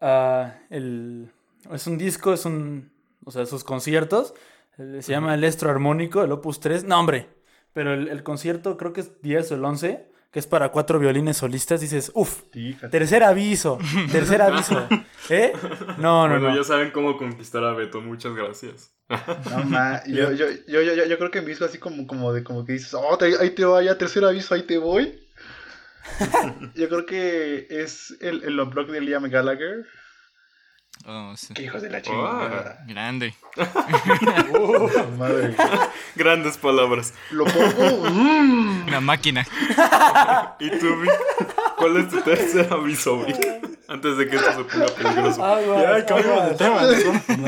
ah, el, es un disco, es un, o sea, sus conciertos, se llama el Estro Armónico, el Opus 3, no, hombre, pero el, el concierto creo que es 10 o el 11, que es para cuatro violines solistas, dices, uff, Fíjate. tercer aviso, tercer aviso, ¿eh? No, no, Bueno, no. ya saben cómo conquistar a Beto. Muchas gracias. No, ma, yo, yo, yo, yo, yo, yo creo que me hizo así como, como de como que dices, oh, te- ahí te va, ya tercer aviso, ahí te voy. yo creo que es el, el unplug de Liam Gallagher. Oh, sí. Qué hijos de la chingada. Grande. Madre. Grandes palabras. Lo pongo. mm. Una máquina. ¿Y tú, Vic? ¿Cuál es tu tercer aviso, Vic? Antes de que esto se ponga peligroso. Aguas, Ya, cambiamos de tema. ¿no?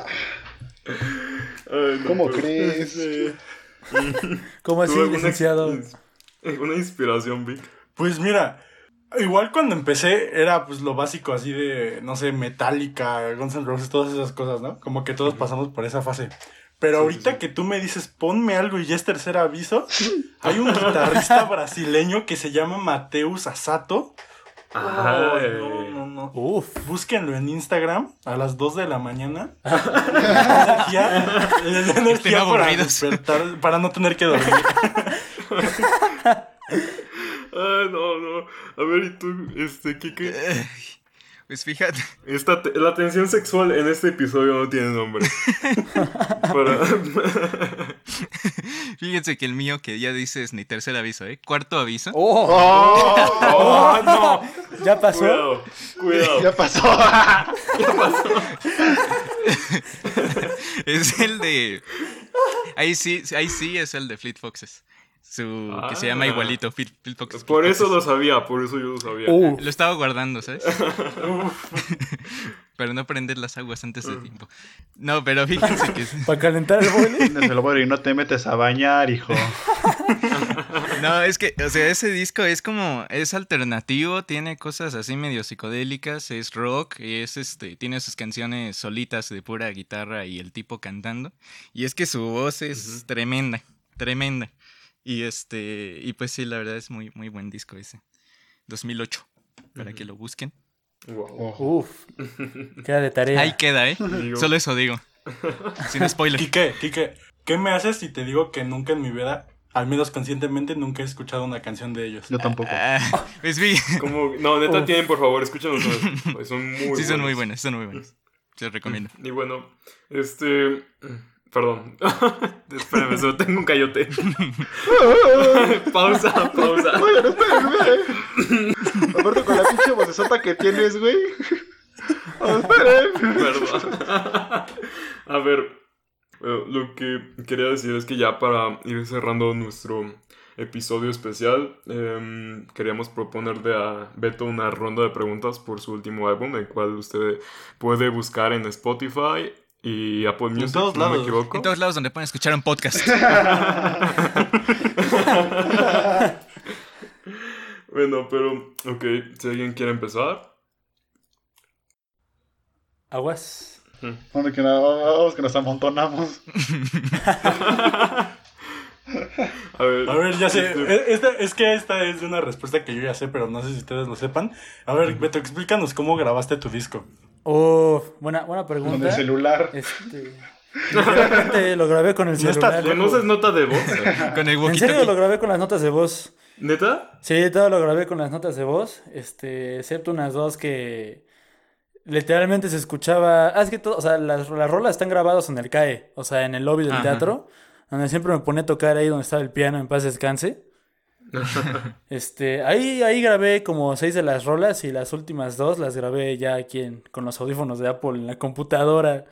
Ay, no, ¿Cómo pero- crees? Sí. ¿Cómo así, ¿Tuvo alguna licenciado? ¿Una inspiración, Vic? Pues mira, igual cuando empecé era pues lo básico así de, no sé, Metallica, Guns N' Roses, todas esas cosas, ¿no? Como que todos pasamos por esa fase. Pero Sí, ahorita sí, sí. que tú me dices, ponme algo y ya es tercer aviso, hay un guitarrista brasileño que se llama Mateus Asato. Ay. no, no, no. Uf. Búsquenlo en Instagram a las 2 de la mañana. energía, energía para aburridos. despertar, para no tener que dormir. Ay, no, no. A ver, ¿y tú, este, Kike? Pues fíjate. Esta te- la tensión sexual en este episodio no tiene nombre. Para... Fíjense que el mío, que ya dices ni tercer aviso, ¿eh? Cuarto aviso. ¡Oh! ¡Oh! ¡Oh, no! ¿Ya pasó? Cuidado, cuidado. Ya pasó. Es el de. Ahí sí, ahí sí es el de Fleet Foxes. Su. que se llama Ah. igualito, Fleet, Fleet Foxes. Por eso lo sabía, por eso yo lo sabía. Uh, Lo estaba guardando, ¿sabes? Para no prender las aguas antes de tiempo. No, pero fíjense que. ¿Para calentar el boiler? Decir, no te metes a bañar, hijo. No, es que, o sea, ese disco es como, es alternativo, tiene cosas así medio psicodélicas, es rock, es este, tiene sus canciones solitas de pura guitarra y el tipo cantando. Y es que su voz es Ujú. tremenda, tremenda. Y este, y pues sí, la verdad es muy, muy buen disco ese. 2008, para que lo busquen. Wow. Uf. Queda de tarea. Ahí queda, ¿eh? Digo, Solo eso digo. Sin spoiler. Quique, Quique, ¿qué me haces si te digo que nunca en mi vida, al menos conscientemente, nunca he escuchado una canción de ellos? Yo tampoco. Ah, pues vi. no, neta Uf. tienen, por favor, escúchanos. Son son muy Sí, son muy buenos. buenas, son muy buenas. Se recomiendo. Y bueno, este. Perdón. Espérame, solo tengo un cayote. pausa, pausa. Oigan, espérenme. Aparte con la pinche vocesota que tienes, güey. Esperen. Perdón. A ver, bueno, lo que quería decir es que ya para ir cerrando nuestro episodio especial, em, queríamos proponerle a Beto una ronda de preguntas por su último álbum, el cual usted puede buscar en Spotify y Apple Music, todos si no me lados. equivoco. En todos lados donde pueden escuchar un podcast. Bueno, pero, ok, si alguien quiere empezar. Aguas. Vamos que, no- vamos que nos amontonamos. A ver, A ver, ya sé. este, e- Esta, es que esta es una respuesta que yo ya sé, pero no sé si ustedes lo sepan. A ver, Beto, explícanos cómo grabaste tu disco. Uf, buena, buena Con el pregunta. celular. Este, lo grabé con el No estás celular. ¿Conoces nota de voz? Con el En serio lo grabé con las notas de voz. ¿Neta? Sí, todo lo grabé con las notas de voz, este, excepto unas dos que literalmente se escuchaba, ah, es que todo, o sea, las, las rolas están grabadas en el CAE, o sea, en el lobby del Ajá. teatro, donde siempre me ponía a tocar ahí donde estaba el piano en paz descanse. Este, ahí, ahí grabé como seis de las rolas y las últimas dos las grabé ya aquí en- con los audífonos de Apple en la computadora.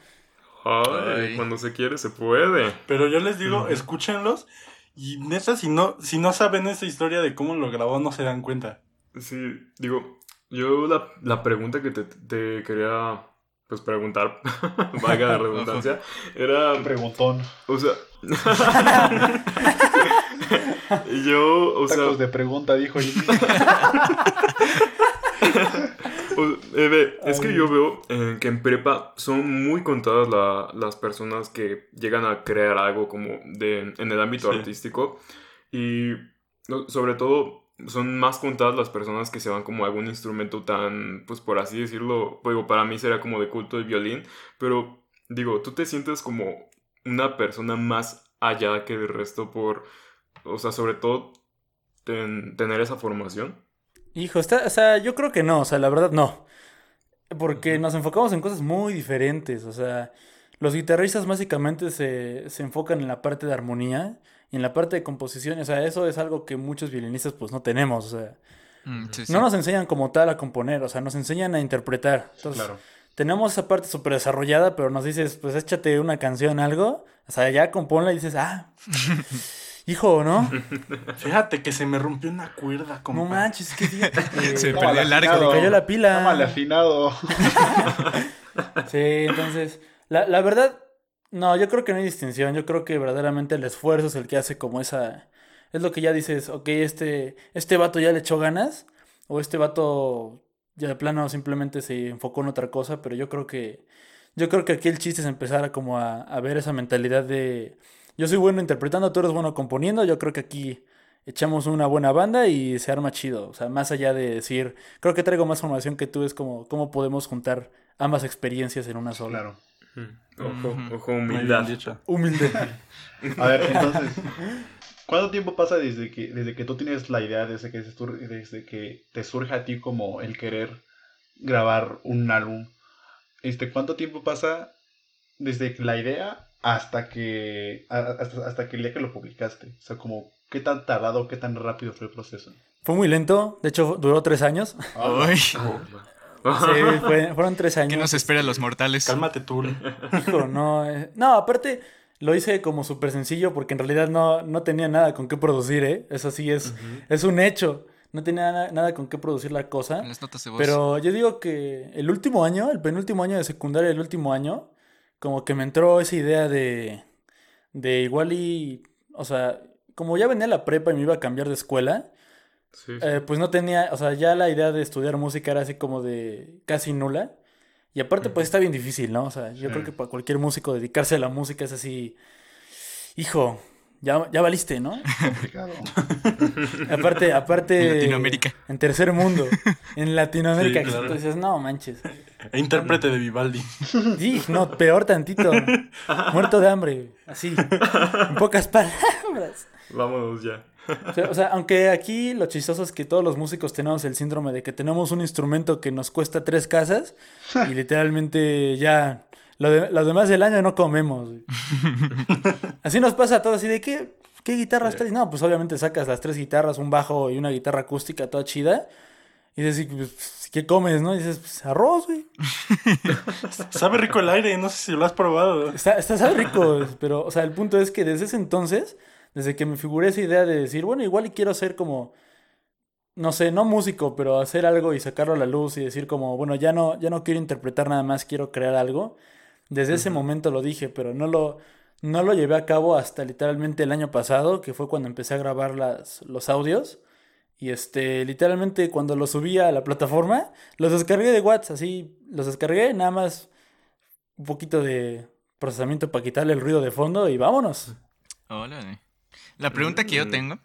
Ay, Ay. cuando se quiere se puede. Pero yo les digo, escúchenlos. Y neta, si no, si no saben esa historia de cómo lo grabó, no se dan cuenta. Sí, digo, yo la, la pregunta que te, te quería pues preguntar, valga la redundancia, era, Preguntón. o sea, yo, o sea, Tacos de pregunta, dijo. es que yo veo eh, que en prepa son muy contadas la- las personas que llegan a crear algo como de, en el ámbito Sí. artístico y no, sobre todo son más contadas las personas que se van como a algún instrumento tan, pues por así decirlo, digo, para mí sería como de culto el violín, pero digo, tú te sientes como una persona más allá que el resto por, o sea, sobre todo ten- tener esa formación. Hijo, está, o sea, yo creo que no, o sea, la verdad no. Porque nos enfocamos en cosas muy diferentes, o sea, los guitarristas básicamente se, se enfocan en la parte de armonía y en la parte de composición, o sea, eso es algo que muchos violinistas pues no tenemos, o sea, Mm, sí, sí. no nos enseñan como tal a componer, o sea, nos enseñan a interpretar. Entonces, Claro. tenemos esa parte súper desarrollada, pero nos dices, pues échate una canción, algo, o sea, ya componla y dices, ah, hijo, ¿no? Fíjate que se me rompió una cuerda, compa. No manches, que fíjate que Se No, perdió el arco. le cayó la pila. Tómale afinado. Sí, entonces, la, la verdad, no, yo creo que no hay distinción. Yo creo que verdaderamente el esfuerzo es el que hace como esa. Es lo que ya dices, ok, este, este vato ya le echó ganas, o este vato ya de plano simplemente se enfocó en otra cosa, pero yo creo que. Yo creo que aquí el chiste es empezar a como a, a ver esa mentalidad de. Yo soy bueno interpretando, tú eres bueno componiendo. Yo creo que aquí echamos una buena banda y se arma chido. O sea, más allá de decir, creo que traigo más formación que tú, es como cómo podemos juntar ambas experiencias en una sola. Claro. Ojo, Ujú. ojo, Muy humildad. Humilde. A ver, entonces, ¿cuánto tiempo pasa desde que, desde que tú tienes la idea, desde que, desde que te surge a ti como el querer grabar un álbum? Este, ¿Cuánto tiempo pasa desde la idea hasta que, a- hasta, hasta que el día que lo publicaste? O sea, como, ¿qué tan tardado, qué tan rápido fue el proceso? Fue muy lento, de hecho duró tres años. Uy, Sí, fue- fueron tres años. ¿Qué nos espera a los mortales? Cálmate tú. Hijo, no. eh, No, aparte lo hice como súper sencillo porque en realidad no, no tenía nada con qué producir, ¿eh? Eso sí es, es un hecho. No tenía nada, nada con qué producir la cosa. En las notas de voz. Pero yo digo que el último año, el penúltimo año de secundaria, el último año, como que me entró esa idea de, de igual y, o sea, como ya venía la prepa y me iba a cambiar de escuela, Sí, sí. eh, pues no tenía, o sea, ya la idea de estudiar música era así como de casi nula. Y aparte, pues está bien difícil, ¿no? O sea, yo Sí. creo que para cualquier músico dedicarse a la música es así, hijo, ya, ya valiste, ¿no? Complicado. Aparte, aparte. En Latinoamérica. En tercer mundo. En Latinoamérica. Sí, claro. tú dices, no manches. E intérprete de Vivaldi. Sí, no, peor tantito. Muerto de hambre. Así. En pocas palabras. Vámonos ya. O sea, o sea, aunque aquí lo chistoso es que todos los músicos tenemos el síndrome de que tenemos un instrumento que nos cuesta tres casas y literalmente ya lo de- los demás del año no comemos. güey. Así nos pasa a todos, así de ¿qué, qué guitarras traes? No, pues obviamente sacas las tres guitarras, un bajo y una guitarra acústica toda chida. Y dices, "Sí, pues, ¿qué comes? ¿No? Y dices, pues arroz, güey. Sabe rico el aire, no sé si lo has probado. Está, está sabe rico, pero, o sea, el punto es que desde ese entonces, desde que me figuré esa idea de decir, bueno, igual y quiero ser como, no sé, no músico, pero hacer algo y sacarlo a la luz y decir como, bueno, ya no, ya no quiero interpretar nada más, quiero crear algo. Desde ese momento lo dije, pero no lo, no lo llevé a cabo hasta literalmente el año pasado, que fue cuando empecé a grabar las, los audios. Y este, literalmente cuando los subí a la plataforma, los descargué de WhatsApp, así, los descargué, nada más un poquito de procesamiento para quitarle el ruido de fondo y vámonos. Órale. La pregunta que yo Mm. tengo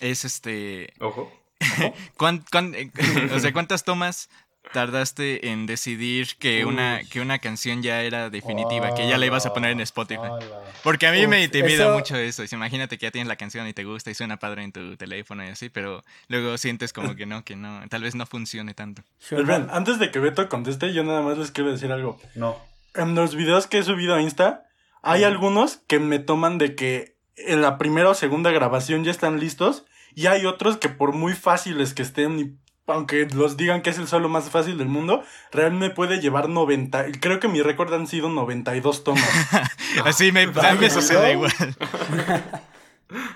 es este. Ojo. ¿cuán- cuán- eh, o sea, ¿cuántas tomas tardaste en decidir que una, que una canción ya era definitiva, que ya la ibas a poner en Spotify? Porque a mí me intimida eso- mucho eso. Imagínate que ya tienes la canción y te gusta y suena padre en tu teléfono y así, pero luego sientes como que no, que no, tal vez no funcione tanto. Pero vean, antes de que Beto conteste, yo nada más les quiero decir algo. No. En los videos que he subido a Insta, hay algunos que me toman de que en la primera o segunda grabación ya están listos. Y hay otros que por muy fáciles que estén, y aunque los digan que es el solo más fácil del mundo, realmente me puede llevar 90. y Creo que mi récord han sido 92 tomas. Así me, a mí me sucede igual.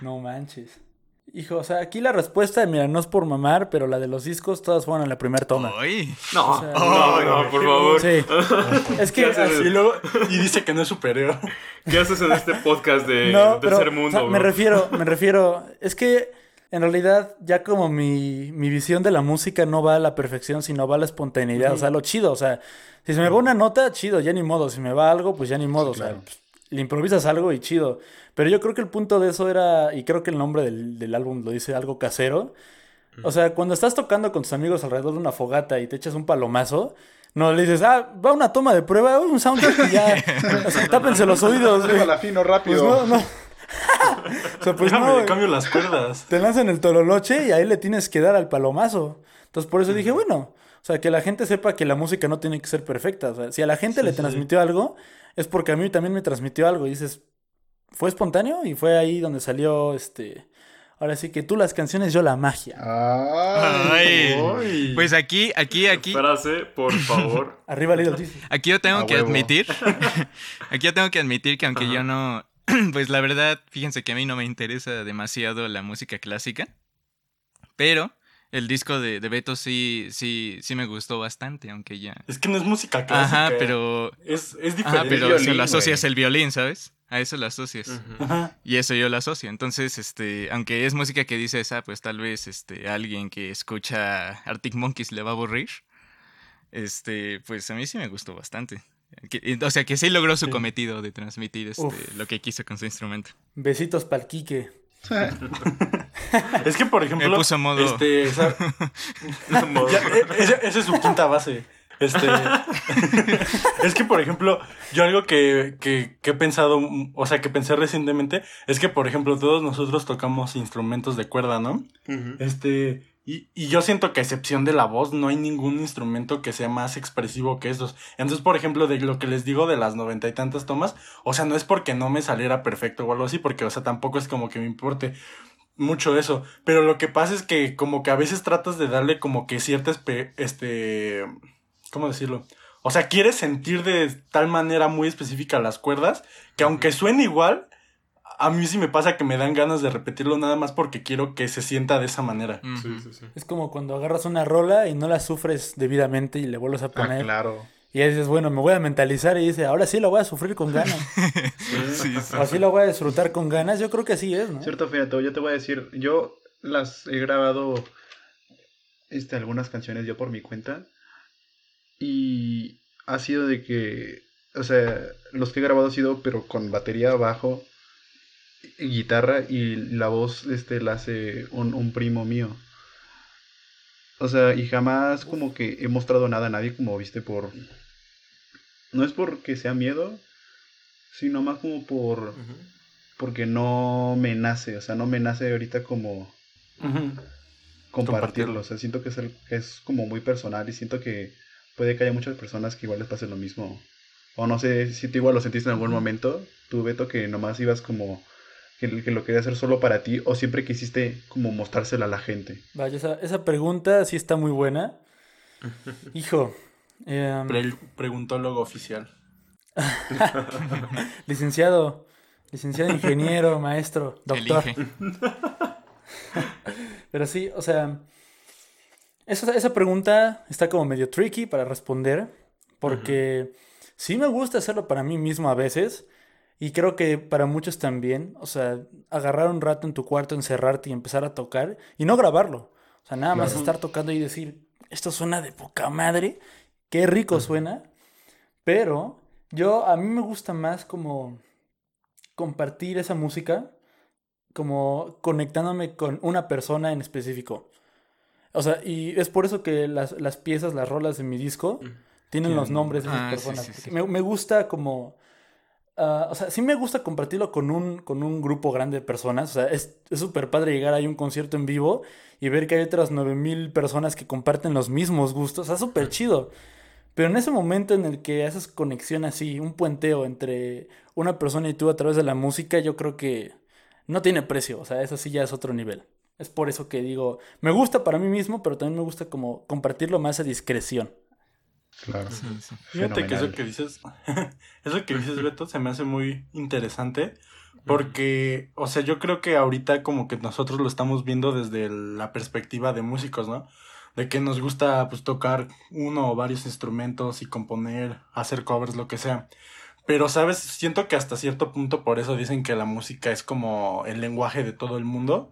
No manches. Hijo, o sea, aquí la respuesta, mira, no es por mamar, pero la de los discos todas fueron en la primera toma. Ay. No, O sea, no, no, por favor. Sí. Es que y luego, y dice que no es superior. ¿Qué haces en este podcast de no, tercer pero, mundo? o sea, me refiero, me refiero, es que en realidad ya como mi, mi visión de la música no va a la perfección, sino va a la espontaneidad, o sea, lo chido, o sea, si se me va una nota, chido, ya ni modo, si me va algo, pues ya ni modo, o sea, pues, le improvisas algo y chido. Pero yo creo que el punto de eso era, y creo que el nombre del, del álbum lo dice algo casero. O sea, cuando estás tocando con tus amigos alrededor de una fogata y te echas un palomazo, no le dices, ah, va una toma de prueba, un soundcheck y ya. O sea, tápense los oídos. fino Pues rápido. no, no. O sea, pues Déjame, no. le cambio las cuerdas. Te lanzan el tololoche y ahí le tienes que dar al palomazo. Entonces, por eso dije, bueno, o sea, que la gente sepa que la música no tiene que ser perfecta. O sea, si a la gente le sí. transmitió algo, es porque a mí también me transmitió algo. Y dices, fue espontáneo y fue ahí donde salió este. Ahora sí que tú las canciones, yo la magia. Ay. Uy. Pues aquí, aquí, aquí, Frase, por favor. Arriba Little Jesus. aquí yo tengo A que huevo. admitir, aquí yo tengo que admitir que aunque yo no, pues la verdad, fíjense que a mí no me interesa demasiado la música clásica, pero el disco de, de Beto sí, sí, sí me gustó bastante, aunque ya. Es que no es música clásica. Ajá, pero, Es, es ajá, diferente. pero violín, se lo asocias el violín, ¿sabes? A eso lo asocias. Ujú. Ajá. Y eso yo lo asocio. Entonces, este, aunque es música que dices, ah, pues tal vez este, alguien que escucha Arctic Monkeys le va a aburrir. Este, pues a mí sí me gustó bastante. Que- o sea, que sí logró su Sí. cometido de transmitir este, lo que quiso con su instrumento. Besitos pa'l Quique. Es que, por ejemplo. Me puso modo- Este, esa- Modo- Ya, e- esa, esa es su quinta base. Este. es que, por ejemplo, yo algo que, que, que he pensado, o sea, que pensé recientemente, es que, por ejemplo, todos nosotros tocamos instrumentos de cuerda, ¿no? Este. Y, y yo siento que a excepción de la voz, no hay ningún instrumento que sea más expresivo que estos. Entonces, por ejemplo, de lo que les digo de las noventa y tantas tomas, o sea, no es porque no me saliera perfecto o algo así, porque, o sea, tampoco es como que me importe mucho eso. Pero lo que pasa es que como que a veces tratas de darle como que cierta, espe- este, ¿cómo decirlo? O sea, quieres sentir de tal manera muy específica las cuerdas, que aunque suene igual, a mí sí me pasa que me dan ganas de repetirlo nada más porque quiero que se sienta de esa manera. Sí, sí, sí. Es como cuando agarras una rola y no la sufres debidamente y le vuelves a Ah, poner. claro. Y dices, bueno, me voy a mentalizar y dice, ahora sí lo voy a sufrir con ganas. Sí, sí. o así lo voy a disfrutar con ganas. Yo creo que así es, ¿no? Cierto, fíjate, yo te voy a decir, yo las he grabado este, algunas canciones yo por mi cuenta y ha sido de que, o sea, los que he grabado ha sido pero con batería, bajo, y guitarra y la voz este, la hace un, un primo mío. O sea, y jamás como que he mostrado nada a nadie como viste por... No es porque sea miedo, sino más como por porque no me nace, o sea, no me nace ahorita como Compartirlo. o sea, siento que es, el- que es como muy personal y siento que puede que haya muchas personas que igual les pase lo mismo, o no sé si tú igual lo sentiste en algún momento, tú Beto que nomás ibas como que, que lo querías hacer solo para ti o siempre quisiste como mostrárselo a la gente. Vaya, esa, esa pregunta sí está muy buena. Hijo, em, Pre- preguntólogo oficial. licenciado, licenciado ingeniero, maestro, doctor. Pero sí, o sea, esa, esa pregunta está como medio tricky para responder, porque sí me gusta hacerlo para mí mismo a veces, y creo que para muchos también, o sea, agarrar un rato en tu cuarto, encerrarte y empezar a tocar, y no grabarlo, o sea, nada más estar tocando y decir, esto suena de poca madre, qué rico suena, pero yo, a mí me gusta más como compartir esa música como conectándome con una persona en específico. O sea, y es por eso que las, las piezas, las rolas de mi disco tienen los nombres de esas Ah, personas. sí, porque sí. Me, me gusta como... ah, o sea, sí me gusta compartirlo con un, con un grupo grande de personas. O sea, es súper padre llegar ahí a un concierto en vivo y ver que hay otras 9000 personas que comparten los mismos gustos. O súper chido. Pero en ese momento en el que haces conexión así, un puenteo entre una persona y tú a través de la música, yo creo que no tiene precio. O sea, eso sí ya es otro nivel. Es por eso que digo, me gusta para mí mismo, pero también me gusta como compartirlo más a discreción. Claro. Sí, sí. Fíjate que eso que dices, eso que dices, Beto, se me hace muy interesante. Porque, o sea, yo creo que ahorita como que nosotros lo estamos viendo desde la perspectiva de músicos, ¿no? De que nos gusta pues tocar uno o varios instrumentos y componer, hacer covers, lo que sea. Pero, ¿sabes? Siento que hasta cierto punto por eso dicen que la música es como el lenguaje de todo el mundo.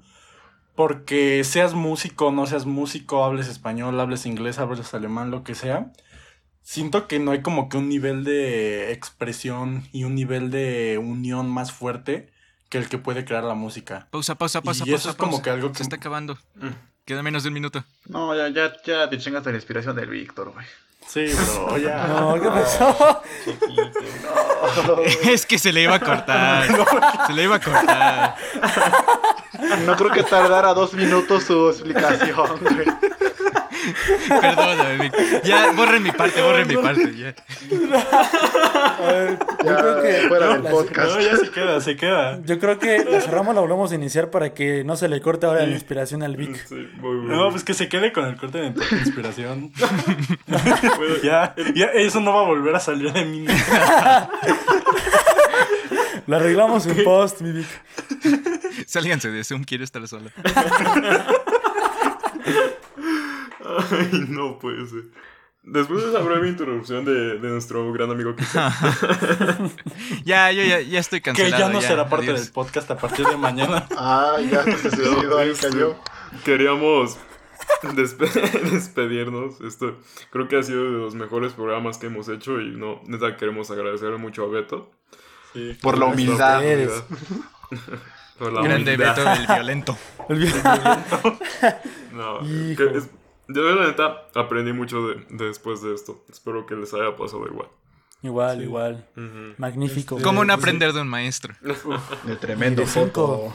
Porque seas músico, no seas músico, hables español, hables inglés, hables alemán, lo que sea. Siento que no hay como que un nivel de expresión y un nivel de unión más fuerte que el que puede crear la música. Pausa, pausa, pausa, Y pausa. eso es como pausa. que algo que- Se está acabando. Mm. Queda menos de un minuto. No, ya, ya, ya te chingas de la inspiración del Víctor, güey. Sí, bro, ya. No, ¿qué pasó? es que se le iba a cortar. se le iba a cortar. No creo que tardara dos minutos su explicación, güey. Perdóname, Vic. Ya, borren mi parte, borren mi parte. Ya. A ver, yo Ya, creo que fuera del podcast. No, ya se queda, se queda. Yo creo que la cerramos, la volvemos a iniciar para que no se le corte ahora la inspiración al Vic. Sí, muy, muy No, pues que se quede con el corte de inspiración. Bueno, ya, ya, eso no va a volver a salir de mí. La arreglamos en post, mi Vic. Sálganse de Zoom, quiero estar solo. Ay, no puede ser. Después de esa breve interrupción de, de nuestro gran amigo Kiko, Ya, yo ya, ya estoy Que cancelado. ya no será parte adiós. del podcast a partir de mañana. Ah, ya se suicidó, ahí Este, cayó. queríamos despe- despedirnos. Esto creo que ha sido de los mejores programas que hemos hecho y no, neta queremos agradecerle mucho a Beto. Sí. Por la humildad. Eres. Por la Grande humildad. Beto, el violento. El Vic- No, que es- yo la neta aprendí mucho de, de después de esto. Espero que les haya pasado igual. Igual, igual. Ujú. Magnífico. ¿Cómo no pues, aprender de un maestro? De tremendo Y de foto.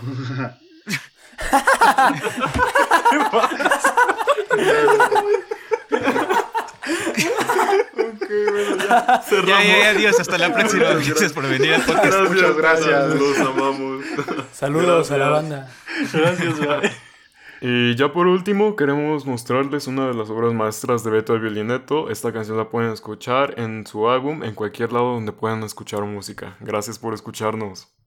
Ya, ya, ya, adiós. Hasta la próxima. Gracias por venir al podcast. Gracias, Muchas gracias. Los amamos. Saludos a la Gracias. banda. Gracias, bye. Y ya por último, queremos mostrarles una de las obras maestras de Beto el Violineto. Esta canción la pueden escuchar en su álbum, en cualquier lado donde puedan escuchar música. Gracias por escucharnos.